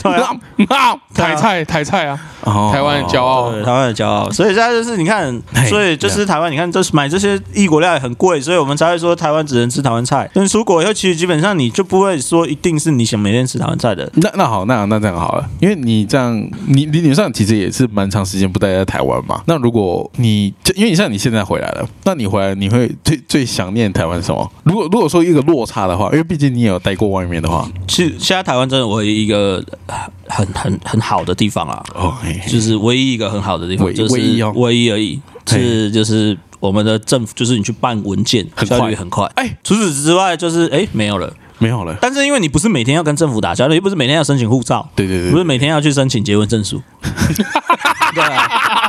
台菜台菜啊，哦台湾的骄傲。台湾的骄傲。所以现在就是你看，所以就是台湾，你看，就是买这些异国料理很贵，所以我们才会说台湾只能吃台湾菜。但是出国以后，其实基本上你就不会说一定是你想每天吃台湾菜的。那那好，那那这样好了，因为你这样，你理论上其实也是蛮长时间不待在台湾嘛。那如果你就因为你像你现在回来了，那你回来你会最最想念台湾什么？如果如果说一个落差的话，因为毕竟你也有待过外面的话，其实现在台湾真的唯一一个很很很好的地方啊，哦，嘿就是唯一一个很好的地方，唯就是唯一哦唯一而已，是就是我们的政府，就是你去办文件很快。效率很快。哎，除此之外，就是哎没有了。没有了。但是因为你不是每天要跟政府打交道，又不是每天要申请护照，对对对不是每天要去申请结婚证书，[LAUGHS] 对啊，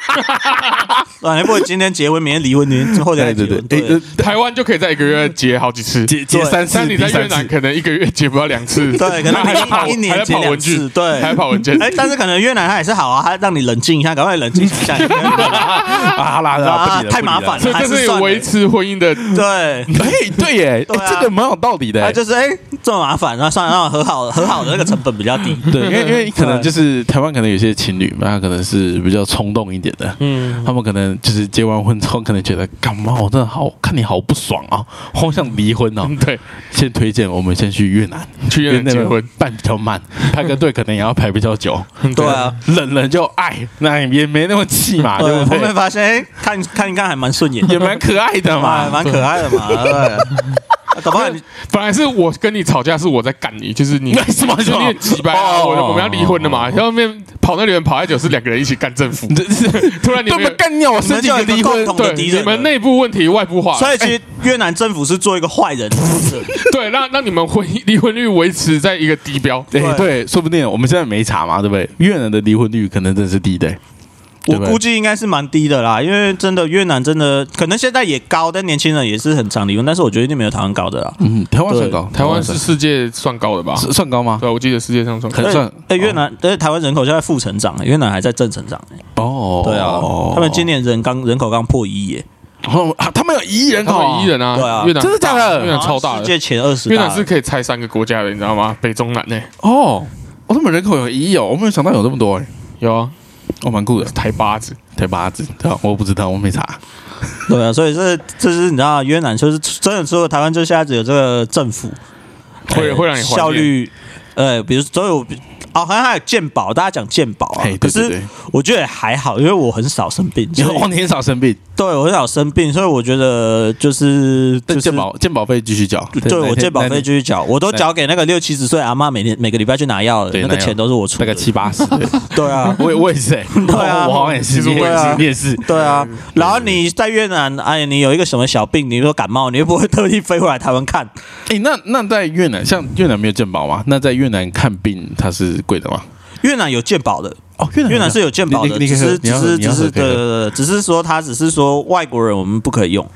[LAUGHS] 啊，你不会今天结婚，明天离婚，明天后天再结婚，对对对，台湾就可以在一个月结好几次，结结三次，但你在越南可能一个月结不到两次，对，可能还在跑一年结两跑文具次，，对，还在跑文件。哎，但是可能越南它也是好啊，它让你冷静一下，赶快冷静一下，[LAUGHS] 啊，好啦，好啦太麻烦了所以这是维持婚姻的，对。哎，对耶，[LAUGHS] 这个蛮有道理的。就是哎、这么麻烦，那算了，让和好和好的那个成本比较低。对，因为因为可能就是台湾可能有些情侣嘛，他可能是比较冲动一点的，嗯，他们可能就是结完婚之后，可能觉得干嘛我真的好看你好不爽啊，好想离婚哦。对，先推荐我们先去越南，去越南结婚，办比较慢，[LAUGHS] 排个队可能也要排比较久。[LAUGHS] 对啊，冷了就爱，那也没那么气嘛，对不后面对？发现哎、看看一看还蛮顺眼，也蛮可爱的嘛，蛮 [LAUGHS] 蛮可爱的嘛，对。啊搞不好你本来是我跟你吵架，是我在干你，就是你为 [LAUGHS] 什么就是你很鸡掰啊！哦我我们要离婚了嘛，然后面跑那里面跑太久是两个人一起干政府，这 [LAUGHS] 是突然你们干掉，我申请个离婚对你们内部问题外部化，所以其实越南政府是做一个坏人，[LAUGHS] 对让让你们婚离婚率维持在一个低标，对对。对，说不定我们现在没查嘛，对不对？越南的离婚率可能真是低的，我估计应该是蛮低的啦，因为真的越南真的可能现在也高，但年轻人也是很常离婚，但是我觉得一定没有台湾高的啦。嗯，台湾算高，台湾是世界算高的吧？是算高吗？对，我记得世界上算高可。能算哎、越南但是台湾人口现在负成长、越南还在正成长、欸。哦，对啊，他们今年人刚人口刚破一亿耶，哦啊他们有一亿人口一亿人啊，对啊越南真的假的越南超大，世界前二十。越南是可以拆三个国家的，你知道吗？北中南呢？哦，哦，他们人口有一亿哦，我没有想到有这么多哎，有啊，哦，蛮酷的，台八子，台八子，对吧，我不知道，我没查，[LAUGHS] 对啊，所以这这是你知道，越南就是真的，除了台湾，就现在只有这个政府会会让你效率，呃，比如所以我哦，好像还有健保，大家讲健保啊。嘿，可是对对。对我觉得也还好，因为我很少生病，所以你哦，你很少生病，对我很少生病，所以我觉得就是就是但健保健保费继续缴，对我健保费继续缴，我都缴给那个六七十岁阿妈，每天每个礼拜去拿药的，对拿药那个钱都是我出的。大概。七八十，对 [LAUGHS] 对啊，[LAUGHS] 我也我也是。哎，[LAUGHS] 对啊。我好像也是，其实我也是你也是，对啊，然后你在越南，哎，你有一个什么小病，你说感冒，你又不会特地飞回来台湾看，哎，那那在越南，像越南没有健保吗？那在越南看病它是贵的吗？越南有鉴宝的，哦，越南越南是有鉴宝的，只是只是只是的，只是说他只是说外国人我们不可以用，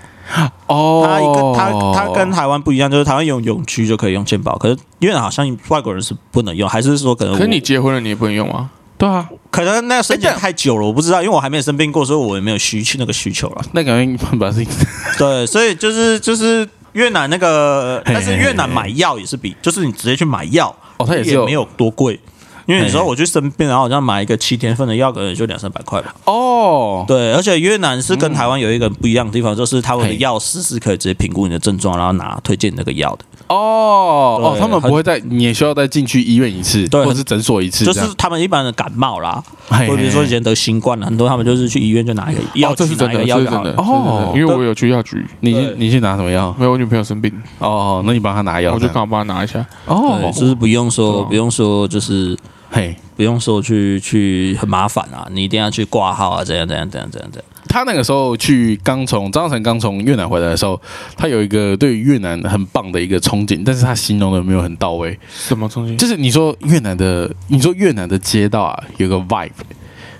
哦，他一个他他跟台湾不一样，就是台湾用永居就可以用鉴宝，可是越南好像外国人是不能用，还是说可能我？可是你结婚了，你也不能用啊。对啊，可能那个申请哎这样太久了，我不知道，因为我还没有生病过，所以我也没有需求那个需求了。那感觉把事情对，所以就是就是越南那个，但是越南买药也是比，就是你直接去买药，哦，它也是也没有多贵。因为有时候我去生病，然后好像买一个七天份的药，可能就两三百块吧。哦，对，而且越南是跟台湾有一个不一样的地方，就是他们的嘿。药师是可以直接评估你的症状，然后拿推荐你那个药的。哦哦，他们不会再，你也需要再进去医院一次，对或者是诊所一次，就是他们一般的感冒啦，嘿或者说以前得新冠了，很多他们就是去医院就拿一个药哦，这是真的，拿一个这是真的，药真的。哦因为我有去药局，你去你去拿什么药？没有我女朋友生病，哦，那你帮她拿药，我就刚好帮她拿一下。哦，，就是不用说，不用说，就是嘿，不用说去去很麻烦啊，你一定要去挂号啊，怎样怎样怎样怎样怎样。他那个时候去刚从张成刚从越南回来的时候，他有一个对越南很棒的一个憧憬，但是他形容的没有很到位。什么憧憬？就是你说越南的，你说越南的街道啊，有个 vibe，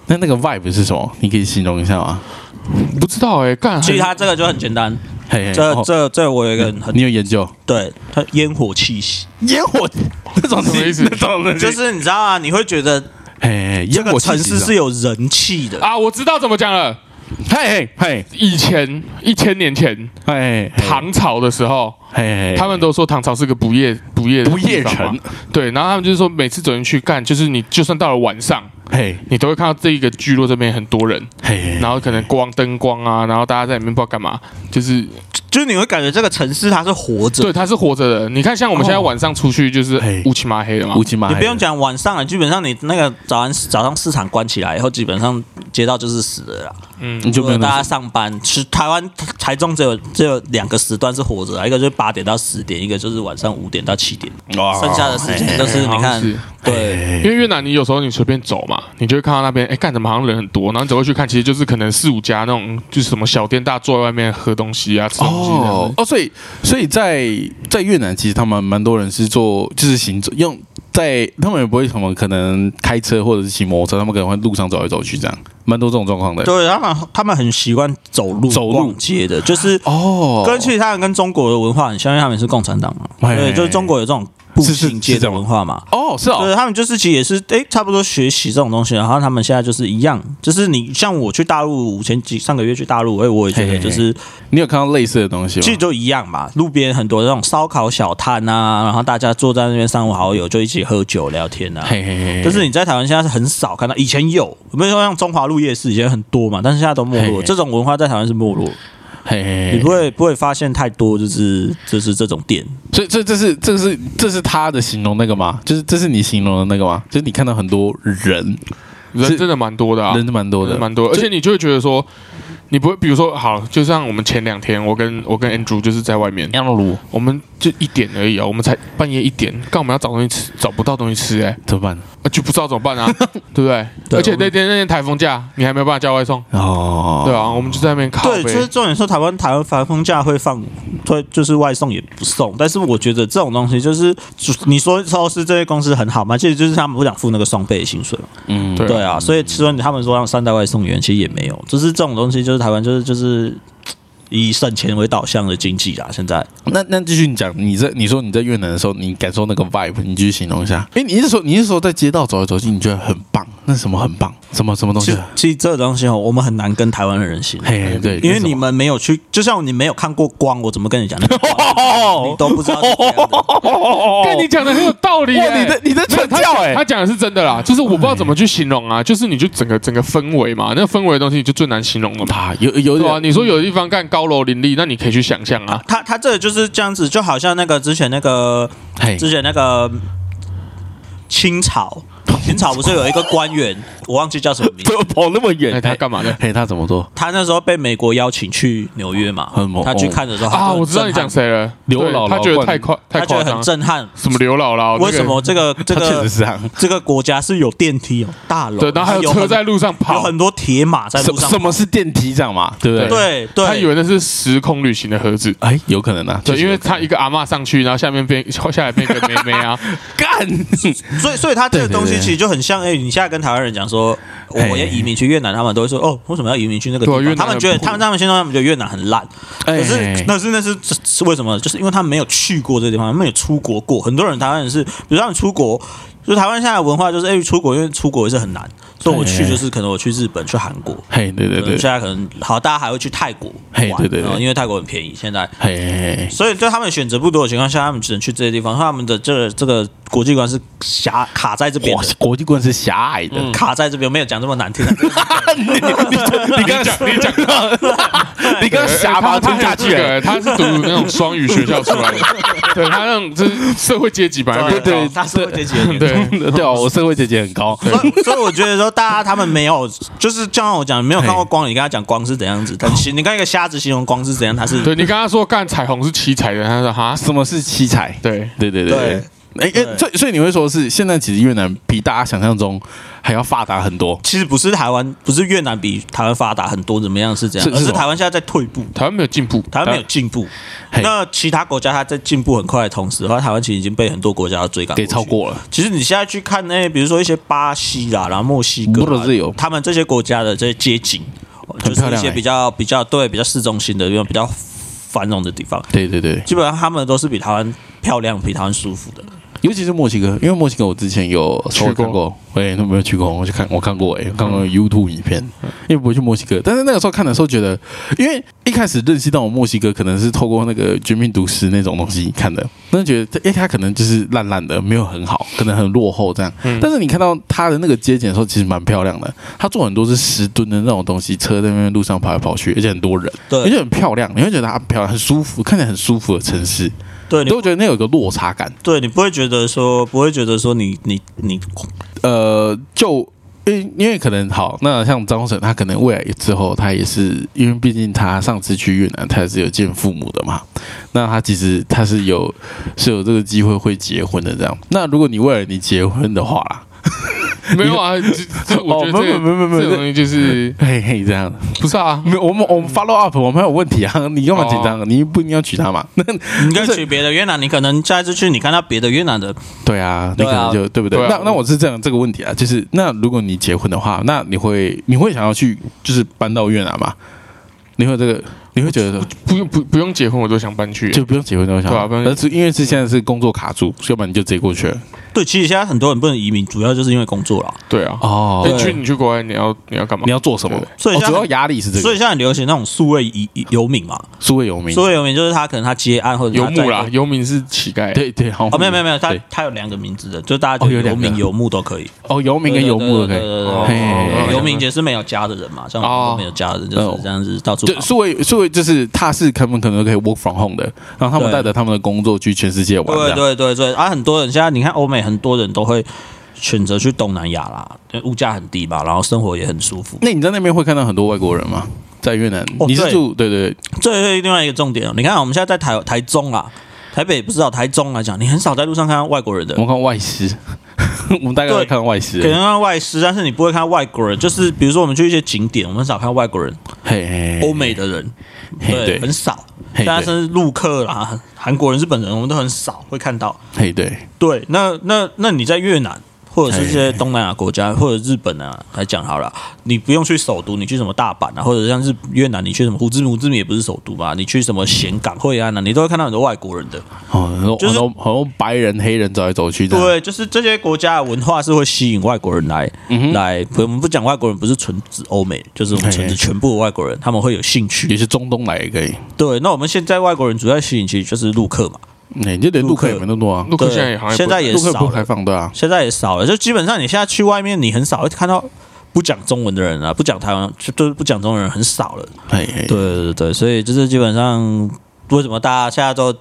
那那个 vibe 是什么？你可以形容一下吗？不知道哎，干。其实它这个就很简单，嘿嘿，这哦。这这我有一个很很你有研究？对它烟火气息，烟火那种什么意思那种的就是你知道啊，你会觉得嘿嘿，这个城市是有人气的。啊，我知道怎么讲了。嘿嘿嘿。以前一千年前嘿唐朝的时候，嘿嘿，他们都说唐朝是个不夜不夜的不夜城，对，然后他们就是说每次走进去干，就是你就算到了晚上，嘿。你都会看到这一个聚落这边很多人，嘿，然后可能光灯光啊，然后大家在里面不知道干嘛，就是就是你会感觉这个城市它是活着。对，它是活着的。你看，像我们现在晚上出去就是乌漆麻黑的嘛。乌，漆嘛黑，你不用讲晚上了，基本上你那个早上早上市场关起来以后，基本上街道就是死的啦。嗯。你就没有大家上班，其实台湾台中只有只有两个时段是活着啊，一个就是八点到十点，一个就是晚上五点到七点，哇剩下的时间都是你看对。因为越南你有时候你随便走嘛，你就会看到那边，哎，干什么好像人很多，然后你走过去看，其实就是可能四五家那种，就是什么小店，大家坐在外面喝东西啊，吃。哦哦，所以所以在在越南，其实他们蛮多人是做就是行走用在他们也不会什么可能开车或者是骑摩托车，他们可能会路上走来走去这样，蛮多这种状况的。对他们，他们很习惯走路、走路。逛街的，就是哦，跟其实他们跟中国的文化很像，因为他们是共产党嘛，哎对，就是中国有这种步行街的文化嘛。哦是哦，对他们就是其实也是哎，差不多学习这种东西，然后他们现在就是一样，就是你像我去大陆前几上个月去大陆，哎，我也觉嘿嘿嘿得就是你有看到类似的东西吗？其实就一样嘛，路边很多那种烧烤小摊啊，然后大家坐在那边三五好友就一起喝酒聊天啊。嘿嘿嘿，但是你在台湾现在是很少看到，以前有，比如说像中华路夜市以前很多嘛，但是现在都没落。嘿嘿这种文化在台湾是没落，嘿嘿嘿你不，会不会发现太多就是就是这种店。所以这这是这是这是他的形容那个吗？就是这是你形容的那个吗？就是你看到很多人，人真的蛮多的啊，人是蛮多的，蛮多，而且你就会觉得说，你不会，比如说好，就像我们前两天，我跟我跟 Andrew 就是在外面，我们就一点而已啊，我们才半夜一点，干我们要找东西吃，找不到东西吃、欸，哎、怎么办？就不知道怎么办啊，[LAUGHS] 对不对？对而且那天那天台风假，你还没有办法叫外送，哦，对啊，我们就在那边靠对，其实，重点说台湾台湾台风假会放，会就是外送也不送，但是我觉得这种东西就是你说超市这些公司很好嘛，其实就是他们不想付那个双倍的薪水嘛。嗯，对对啊，所以说他们说让三代外送员，其实也没有，就是这种东西，就是台湾就是就是以省钱为导向的经济啦。现在那那继续你讲，你在你说你在越南的时候，你感受那个 vibe，你继续形容一下。哎，你是说你是说在街道走来走去，你觉得很棒？那什么很棒？什么什么东西实？其实这个东西哦，我们很难跟台湾的人形容。嘿，对，因为你们没有去，就像你没有看过光，我怎么跟你讲？你都不知道。[LAUGHS] 跟你讲的很有道理、欸，你的你的传他教哎他，讲的是真的啦，就是我不知道怎么去形容啊，就是你就整个整个氛围嘛，那个氛围的东西就最难形容了嘛。啊，有有对啊，你说有的地方干高楼林立，那你可以去想象啊。他他这个就是这样子，就好像那个之前那个嘿之前那个清朝，[LAUGHS] 清朝不是有一个官员，我忘记叫什么名字跑那么远哎，？他干嘛呢？嘿，他怎么做？他那时候被美国邀请去纽约嘛很猛，他去看的时候啊，我知道你讲，谁了，刘姥姥他觉得太快太他觉得很，震撼。什么刘姥姥？为什么这个这个这样。这个国家是有电梯、有大楼，对，然后还有车在路上有跑，很多铁马在路上什么是电梯这样嘛？对不对？对对，他以为那是时空旅行的盒子。哎，有可能啊。对，因为他一个阿嬷上去，然后下面变 [LAUGHS] 下来变个妹妹啊，[LAUGHS] 干，所以，所以他这个东西其实就很像，哎、你现在跟台湾人讲说，我要移民去越南，他们都会说，哦，为什么要移民去那个地方？啊他们觉得，他们他们心中他们觉得越南很烂，哎可是那是那是是是为什么？就是因为他们没有去过这个地方，他们没有出国过。很多人台湾人是，比如他们出国，就是台湾现在的文化就是，哎、出国因为出国也是很难，所以我去就是可能我去日本、去韩国。嘿，对对对现，在可能好，大家还会去泰国玩，嘿对对对嗯因为泰国很便宜。现在嘿嘿嘿，所以对他们选择不多的情况下，他们只能去这些地方。他们的这个这个国际观是狭卡在这边哇，，国际观是狭隘的。卡在这边，没有讲这么难听的。[LAUGHS] 你你刚刚你讲到 [LAUGHS] 你刚刚瞎把它吞下去了。他是读那种双语学校出来的，[LAUGHS] 对他那种就是社会阶级本来就对他社会阶级很严重对，对啊，我社会阶级很高。所以，所以我觉得说，大家他们没有，就是就像我讲，没有看过光，你跟他讲光是怎样子，很形，你跟一个瞎子形容光是怎样，他是对你跟他说干彩虹是七彩的，他说哈，什么是七彩？对，对对对对。哎哎，对所以所以你会说是现在其实越南比大家想象中还要发达很多。其实不是台湾，不是越南比台湾发达很多，怎么样是这样，而是台湾现在在退步，台湾没有进步，台湾没有进步。那其他国家它在进步很快的同时的话，台湾其实已经被很多国家追赶给超过了。其实你现在去看那些，比如说一些巴西啦，然后墨西哥都是有他们这些国家的这些街景，就是一些比较比较对比较市中心的地方，比较繁荣的地方，对对对，基本上他们都是比台湾漂亮、比台湾舒服的。尤其是墨西哥，因为墨西哥我之前有去过看过，喂，那没有去过，我去看我看过哎，看过 YouTube 影片，因为不会去墨西哥，但是那个时候看的时候觉得，因为一开始认识到我墨西哥可能是透过那个《绝命毒师》那种东西看的，那就觉得哎，它可能就是烂烂的，没有很好，可能很落后这样。但是你看到它的那个街景的时候，其实蛮漂亮的，它做很多是十吨的那种东西，车在那边路上跑来跑去，而且很多人，而且很漂亮，你会觉得它很漂亮，很舒服，看起来很舒服的城市，对，你都会觉得那有个落差感。对你不会觉得说，不会觉得说你你你呃，就因为因为可能好，那像张省，他可能未来之后，他也是因为毕竟他上次去越南，他也是有见父母的嘛。那他其实他是有是有这个机会会结婚的这样。那如果你未来你结婚的话啦，[LAUGHS] 没有啊，这这我觉得这哦没有没有没有没有这东西就是嘿嘿，这样不是啊，没有，我们我们 follow up，我们有问题啊，[LAUGHS] 你干嘛紧张？你不一定要娶她嘛？那你可以去别的越南，你可能下一次去，你看到别的越南的，对啊，你可能就对不对？那那我是这样这个问题啊，就是那如果你结婚的话，那你会你会想要去就是搬到越南吗？你会这个你会觉得不用不不用结婚，我都想搬去。就不用结婚都想，对啊不用而是因为是现在是工作卡住，要不然你就直接过去了。对，其实现在很多人不能移民，主要就是因为工作了。对啊，哦哎，去你去国外，你要你要干嘛你？要做什么？所以主要压力是这个，所以现在很流行那种数位移移游民嘛，数位游民，数位游民就是他可能他接案或者游牧啦，游民是乞丐。对对，好哦，没有没有没有，他他有两个名字的，就大家就游民游牧都可以。哦，游民跟游牧都可以。游民也是没有家的人嘛，像我们都没有家的人，就是这样子到处就跑。数位数位就是他是他们可能可以 work from home 的，然后他们对带着他们的工作去全世界玩。对对对对，啊，很多人现在你看欧美很多人都会选择去东南亚啦，因为物价很低嘛，然后生活也很舒服。那你在那边会看到很多外国人吗？在越南，哦你是对住对对对这是另外一个重点哦。你看我们现在在台台中啊，台北不知道台中来讲，你很少在路上看到外国人的我，们看外师，[LAUGHS] 我们大概会看到外师可。能看外师，但是你不会看到外国人。就是比如说我们去一些景点，我们很少看到外国人，嘿嘿，欧美的人，对，对很少。大家甚至陆客啦、韩国人、日本人，我们都很少会看到。嘿对，对，那那那你在越南或者是这些东南亚国家或者日本啊来讲好了，你不用去首都，你去什么大阪啊，或者像是越南，你去什么胡志明，胡志明也不是首都嘛，你去什么岘港、惠安啊，你都会看到很多外国人的。哦，很多就是很多白人、黑人走来走去的。对，就是这些国家的文化是会吸引外国人来、来。我们不讲外国人，不是纯指欧美，就是我们纯指全部的外国人，他们会有兴趣也趣。是中东来也可以。对，那我们现在外国人主要吸引其实就是陆客嘛，哎，就得陆客也没那么多啊，陆客现在也好像现在也陆客不少开放对啊。现在也少了，就基本上你现在去外面，你很少会看到不讲中文的人啊，不讲台湾，就就是不讲中文的人很少了。嘿嘿，对对对，所以就是基本上为什么大家现在都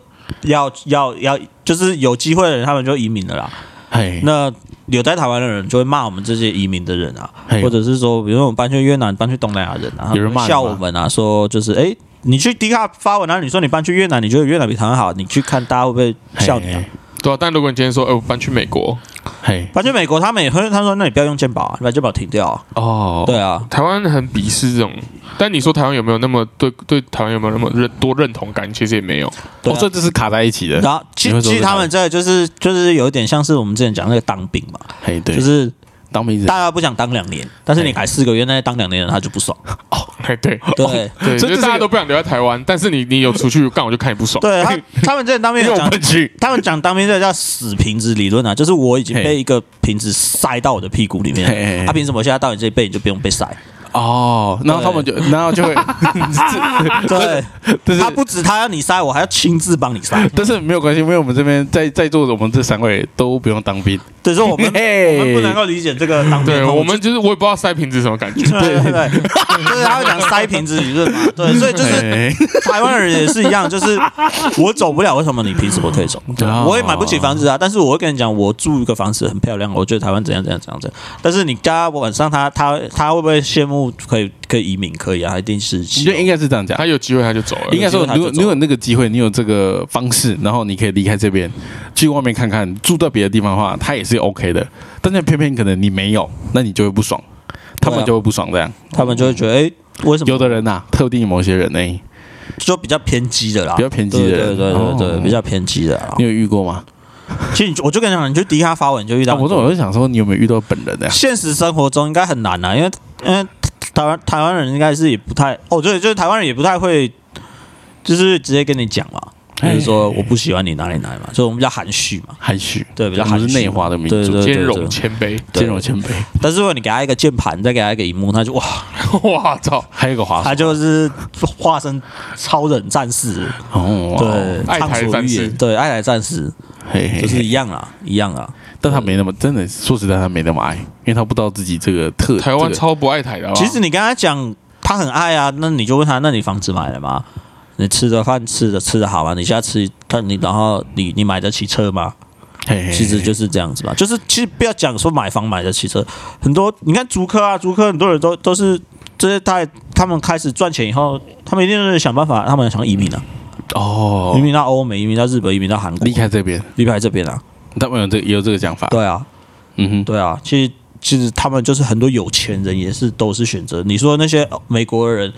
要要要，就是有机会的人他们就移民了啦。嘿，那留在台湾的人就会骂我们这些移民的人啊，或者是说，比如说我们搬去越南、搬去东南亚人啊，有人骂笑我们啊，说就是哎。你去迪卡发文啊？你说你搬去越南，你觉得越南比台湾好？你去看大家会不会笑你啊？嘿对啊，但如果你今天说，哎，我搬去美国，嘿，搬去美国，他们也会他说，那你不要用健保啊，你把健保停掉啊。哦，对啊，台湾很鄙视这种。但你说台湾有没有那么对对台湾有没有那么认多认同感？其实也没有。对啊哦，所以这是卡在一起的。然后其其实他们这就是就是有一点像是我们之前讲那个当兵嘛，嘿，对，就是当兵大家不想当两年，但是你改四个月，那些当两年的人他就不爽。哦，对对 [LAUGHS] 对，所以这就是大家都不想留在台湾，但是你你有出去干，我就看你不爽。对他 [LAUGHS] 他们之前当兵讲。他们讲当兵这个叫死瓶子理论啊，就是我已经被一个瓶子塞到我的屁股里面他凭什么现在到你这一辈你就不用被塞？哦，然后他们就，然后就会，对，[LAUGHS] 但是他不止他要你塞，我还要亲自帮你塞。但是没有关系，因为我们这边在在座的我们这三位都不用当兵。对，所以我们嘿我们不能够理解这个当对我们就是我也不知道塞瓶子什么感觉。对对对，就是他会讲塞瓶子理论嘛，对，所以就是台湾人也是一样，就是我走不了，为什么你凭什么可以走？对哦我也买不起房子啊，但是我会跟你讲，我住一个房子很漂亮，我觉得台湾怎样怎样怎样怎样。但是你家晚上他他他会不会羡慕可以可以移民？可以啊，一定是你希望。就应该是这样讲他。有机会他就走了应。该说，如果你有那个机会，你有这个方式，然后你可以离开这边，去外面看看，住到别的地方的话，他也是 OK 的。但是偏偏可能你没有，那你就会不爽，他们就会不爽这样。他们就会觉得，哎，为什么有的人呐、特定某些人呢、就比较偏激的啦？比较偏激的对对对对对，哦比较偏激的啦你。有遇过吗？其实你我就跟你讲，你就迪卡发文你就遇到啊、我说我就想说，你有没有遇到本人的、呀？现实生活中应该很难啊，因为因为台湾台湾人应该是也不太哦，对，就是台湾人也不太会，就是直接跟你讲嘛，就是说我不喜欢你哪里哪里嘛，所以我们比较含蓄嘛，含蓄，对，比较含蓄嘛。内化的民族，兼容。谦卑。对。兼容谦卑。但是如果你给他一个键盘，再给他一个荧幕，他就哇，[LAUGHS] 哇操！还有一个滑手，他就是化身超人战士，哦，对，爱台战士。对，爱台战士。就是一样啦，一样啊。但他没那么真的，说实在，他没那么爱，因为他不知道自己这个特台湾这个超不爱台的。好不好其实你跟他讲，他很爱啊，那你就问他，那你房子买了吗？你吃的饭吃的吃的好吗？你现在吃，他你然后你你买得起车吗？嘿嘿其实就是这样子吧，就是其实不要讲说买房买得起车，很多你看租客啊，租客很多人都都是这些他他们开始赚钱以后，他们一定是想办法，他们想移民啊，哦移，民到欧美，移民到日本，移民到韩国，离开这边，离开这边啊，他们有这也有这个讲法，对啊，嗯哼，对啊，其实其实他们就是很多有钱人也是都是选择。你说那些美国人。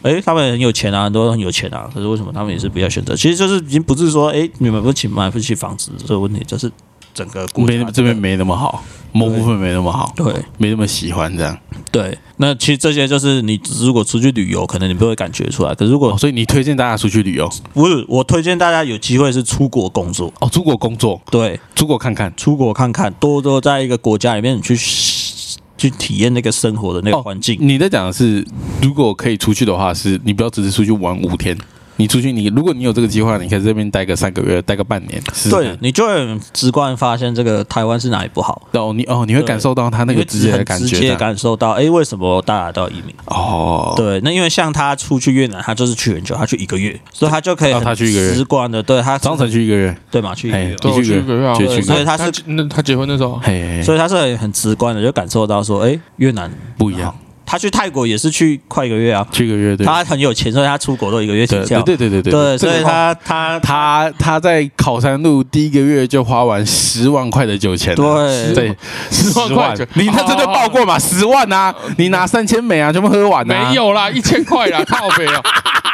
哎，他们很有钱啊，很多很有钱啊，可是为什么他们也是不要选择？其实就是已经不是说，哎，你们不起买不起房子这个问题，就是整个没这边没那么好，某部分没那么好，对没那么喜欢这样。对。那其实这些就是你如果出去旅游，可能你不会感觉出来。可是如果哦，所以你推荐大家出去旅游不是，我推荐大家有机会是出国工作，哦，出国工作，对，出国看看。出国看看，多多在一个国家里面去 [SNIFFS] 去体验那个生活的那个环境。你在讲的是，如果可以出去的话，是你不要只是出去玩五天，你出去你如果你有这个计划，你可以在这边待个三个月，待个半年，对，你就会很直观发现这个台湾是哪里不好，哦，你哦，你会感受到他那个直接的很直接感觉直接，感受到，哎，为什么大家都要移民？哦，对，那因为像他出去越南，他就是去很久，他去一个月，所以他就可以他去一个月。直观的，对他张成去一个月，对嘛，去一个哎月，对，我去一个月啊，就去一个月。所以他是那他结婚那时候，嘿嘿，嘿。所以他是很很直观的就感受到说，哎，越南不一样，他去泰国也是去快一个月啊，去一个月对，他很有钱，所以他出国都一个月起对跳，对对对对所以他他他他在考山路第一个月就花完十万块的酒钱了，对。对，10万块你他真的报过吗？十万啊，你拿三千美啊，全部喝完啊，没有啦，一千块啦，靠北啊！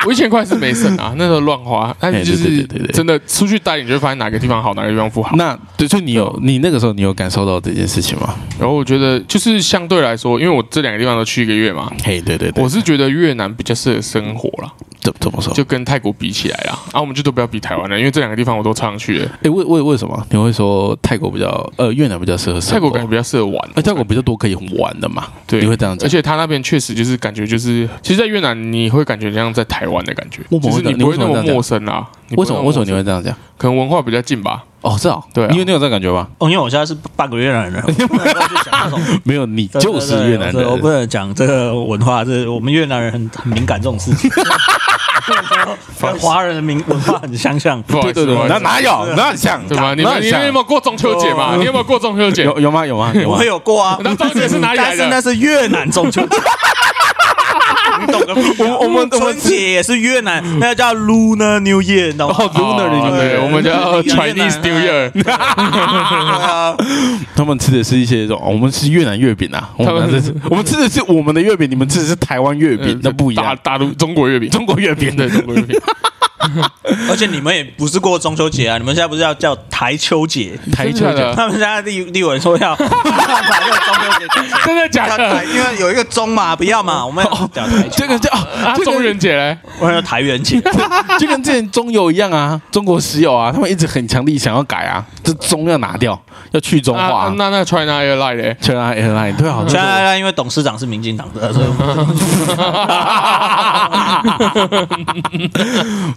我一千块是没省啊，那时候乱花，但是就是真的出去待，你就发现哪个地方好，哪个地方不好。那对，所以你有你那个时候你有感受到这件事情吗？然后我觉得就是相对来说，因为我这两个地方都去一个月嘛，嘿，对对对，我是觉得越南比较适合生活啦，怎怎么说？就跟泰国比起来啦。啊，我们就都不要比台湾了，因为这两个地方我都常去了。哎，为为为什么你会说泰国比较呃越南比较适合生活泰国感觉比较适合玩，呃泰国比较多可以玩的嘛？对，你会这样子而且他那边确实就是感觉就是，其实，在越南你会感觉像在台湾的感觉，为什么就是你不会那么陌生啊。为什么为什么你会这样讲？可能文化比较近吧？哦，是哦，对啊你有你有这感觉吗？哦，因为我现在是半个越南人，[LAUGHS] 没有，你就是越南对对我不人。能讲这个文化，这我们越南人很很敏感这种事情，[LAUGHS] 跟华人的民文化很相像。不好意思，对对对，那哪有？那很像？对吧？你们你有没有过中秋节嘛？哦你有没有过中秋节？有有吗？有吗？有吗我？有过啊，那中秋节是哪里来的但是那是越南中秋节。你懂个屁啊！我我们我们春节也是越南，那个叫 Lunar New Year，你懂吗哦，Lunar New 哦 Year 对，我们叫 Chinese New Year。他们吃的是一些这种，哦我们吃越南月饼啊，我他们们吃我们吃的是我们的月饼，你们吃的是台湾月饼，那不一大样。大陆中国月饼，中国月饼 [LAUGHS] 对中国月饼，[LAUGHS] 而且你们也不是过中秋节啊，你们现在不是要叫台秋节？台秋真的假的他们现在立立委说要把这个中秋节改成真的假的？因为有一个中嘛，不要嘛，我们要 [LAUGHS] 叫台秋这个叫啊，中元节嘞？我要台元节。[LAUGHS] 就跟之前中油一样啊，中国石油啊，他们一直很强力想要改啊，这中要拿掉，要去中啊化。那那 China Airline 嘞？China Airline 对啊，现在因为董事长是民进党的，所以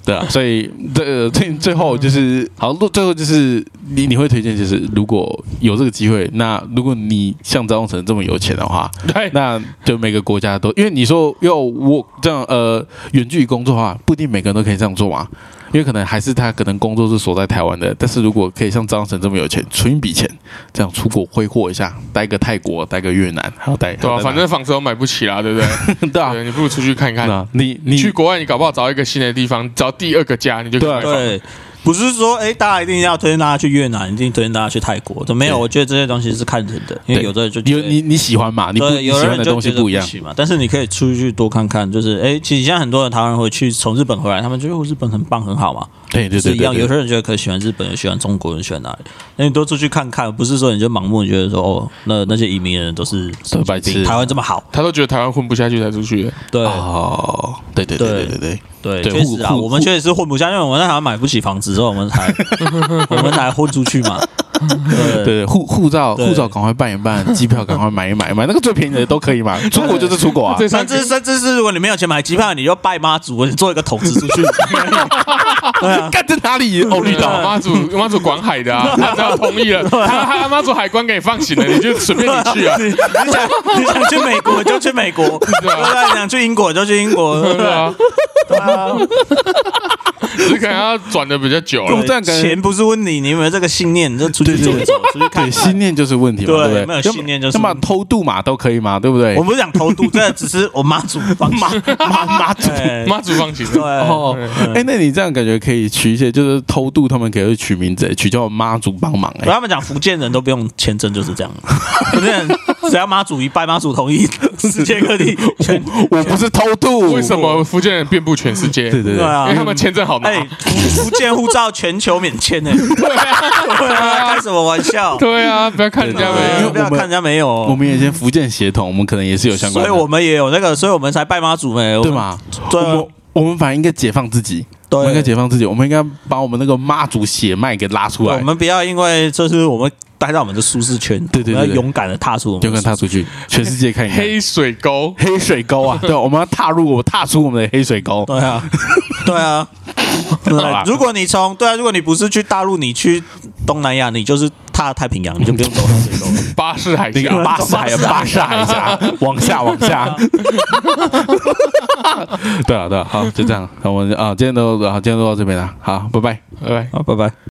对啊，所以这最最后就是好，最后就是你你会推荐，就是如果有这个机会，那如果你像张东成这么有钱的话，对，那就每个国家都，因为你说要我这样呃远距离工作的话，不一定每个人都可以这样做嘛。因为可能还是他可能工作是所在台湾的，但是如果可以像张成这么有钱，存一笔钱，这样出国挥霍一下，待个泰国，待个越南，还要待对啊，反正房子都买不起啦，对不对？[LAUGHS] 对你不如出去看看。那你你你去国外，你搞不好找一个新的地方，找第二个家，你就可以对啊买房对，不是说哎，大家一定要推荐大家去越南，一定推荐大家去泰国，都没有。我觉得这些东西是看人的，因为有的人就有你你喜欢嘛？你不喜欢的东西不一样，行嘛。但是你可以出去多看看，就是哎，其实现在很多的台湾人回去从日本回来，他们觉得哦日本很棒很好嘛，对对对一样。对对对有些人觉得可以喜欢日本，人喜欢中国人，喜欢哪里？那你多出去看看，不是说你就盲目地觉得说哦，那那些移民的人都是都白痴台湾这么好，他都觉得台湾混不下去才出去。对哦，对对对对对对，对，确实啊，我们确实是混不下，因为我们在台湾买不起房子，所以我们才 [LAUGHS] 我们才混出去嘛。对 [LAUGHS] 对对，护护照对护照赶快办一办，机票赶快买一买，买那个最便宜的都可以嘛。出国就是出国啊，甚至甚至是如果你没有钱买机票，你就拜妈祖，你做一个投资出去。[LAUGHS] 对啊，干在哪里？哦，绿绿岛岛妈祖妈祖管海的啊，他只要同意了，他他妈祖海关给你放行了，你就随便你去啊。你 [LAUGHS] 你想你想去美国就去美国，对啊？你想去英国就去英国，对啊，[LAUGHS] 只是可能要转的比较久了。钱不是问你，你有没有这个信念？你就出去走一走，出去看对，信念就是问题嘛，对对不对？没有信念就是那么偷渡嘛都可以嘛，对不对我？不是讲偷渡，这只是我妈祖帮 [LAUGHS] 妈妈妈祖。[LAUGHS] 对妈祖放行，对哦，哎，那你这样感觉可以取一些，就是偷渡，他们可以取名字，取叫妈祖帮忙，哎，他们讲福建人都不用签证，就是这样。福建人只要妈祖一拜，妈祖同意，世界各地全我不是偷渡，为什？么福建人遍布全世界？对对对，因为他们签证哎，福福建护照全球免签呢。[LAUGHS] 对啊，开什么玩笑？对啊，不要看人家没有我们不要看人家没有，我们有些福建协同，我们可能也是有相关的，所以我们也有那个，所以我们才拜妈祖没，我们？对嘛？对啊我们我们反而应该解放自己，对我们应该解放自己，我们应该把我们那个妈祖血脉给拉出来我，们不要因为这是我们待在我们的舒适圈，对对对勇敢的踏出我们就的舒跟踏出去，全世界看一看。黑水沟。黑水沟啊，[LAUGHS] 对，我们要踏入我踏出我们的黑水沟。对啊，对啊。[LAUGHS] 如果你从对啊，如果你不是去大陆，你去东南亚，你就是踏太平洋，你就不用走黑水沟。[LAUGHS] 巴士海峡，巴士海峡巴士海峡，往下往下。对啊，对啊，好，就这样。那我们啊，今天都好，今天都到这边了，好，拜拜。拜拜。好，拜拜。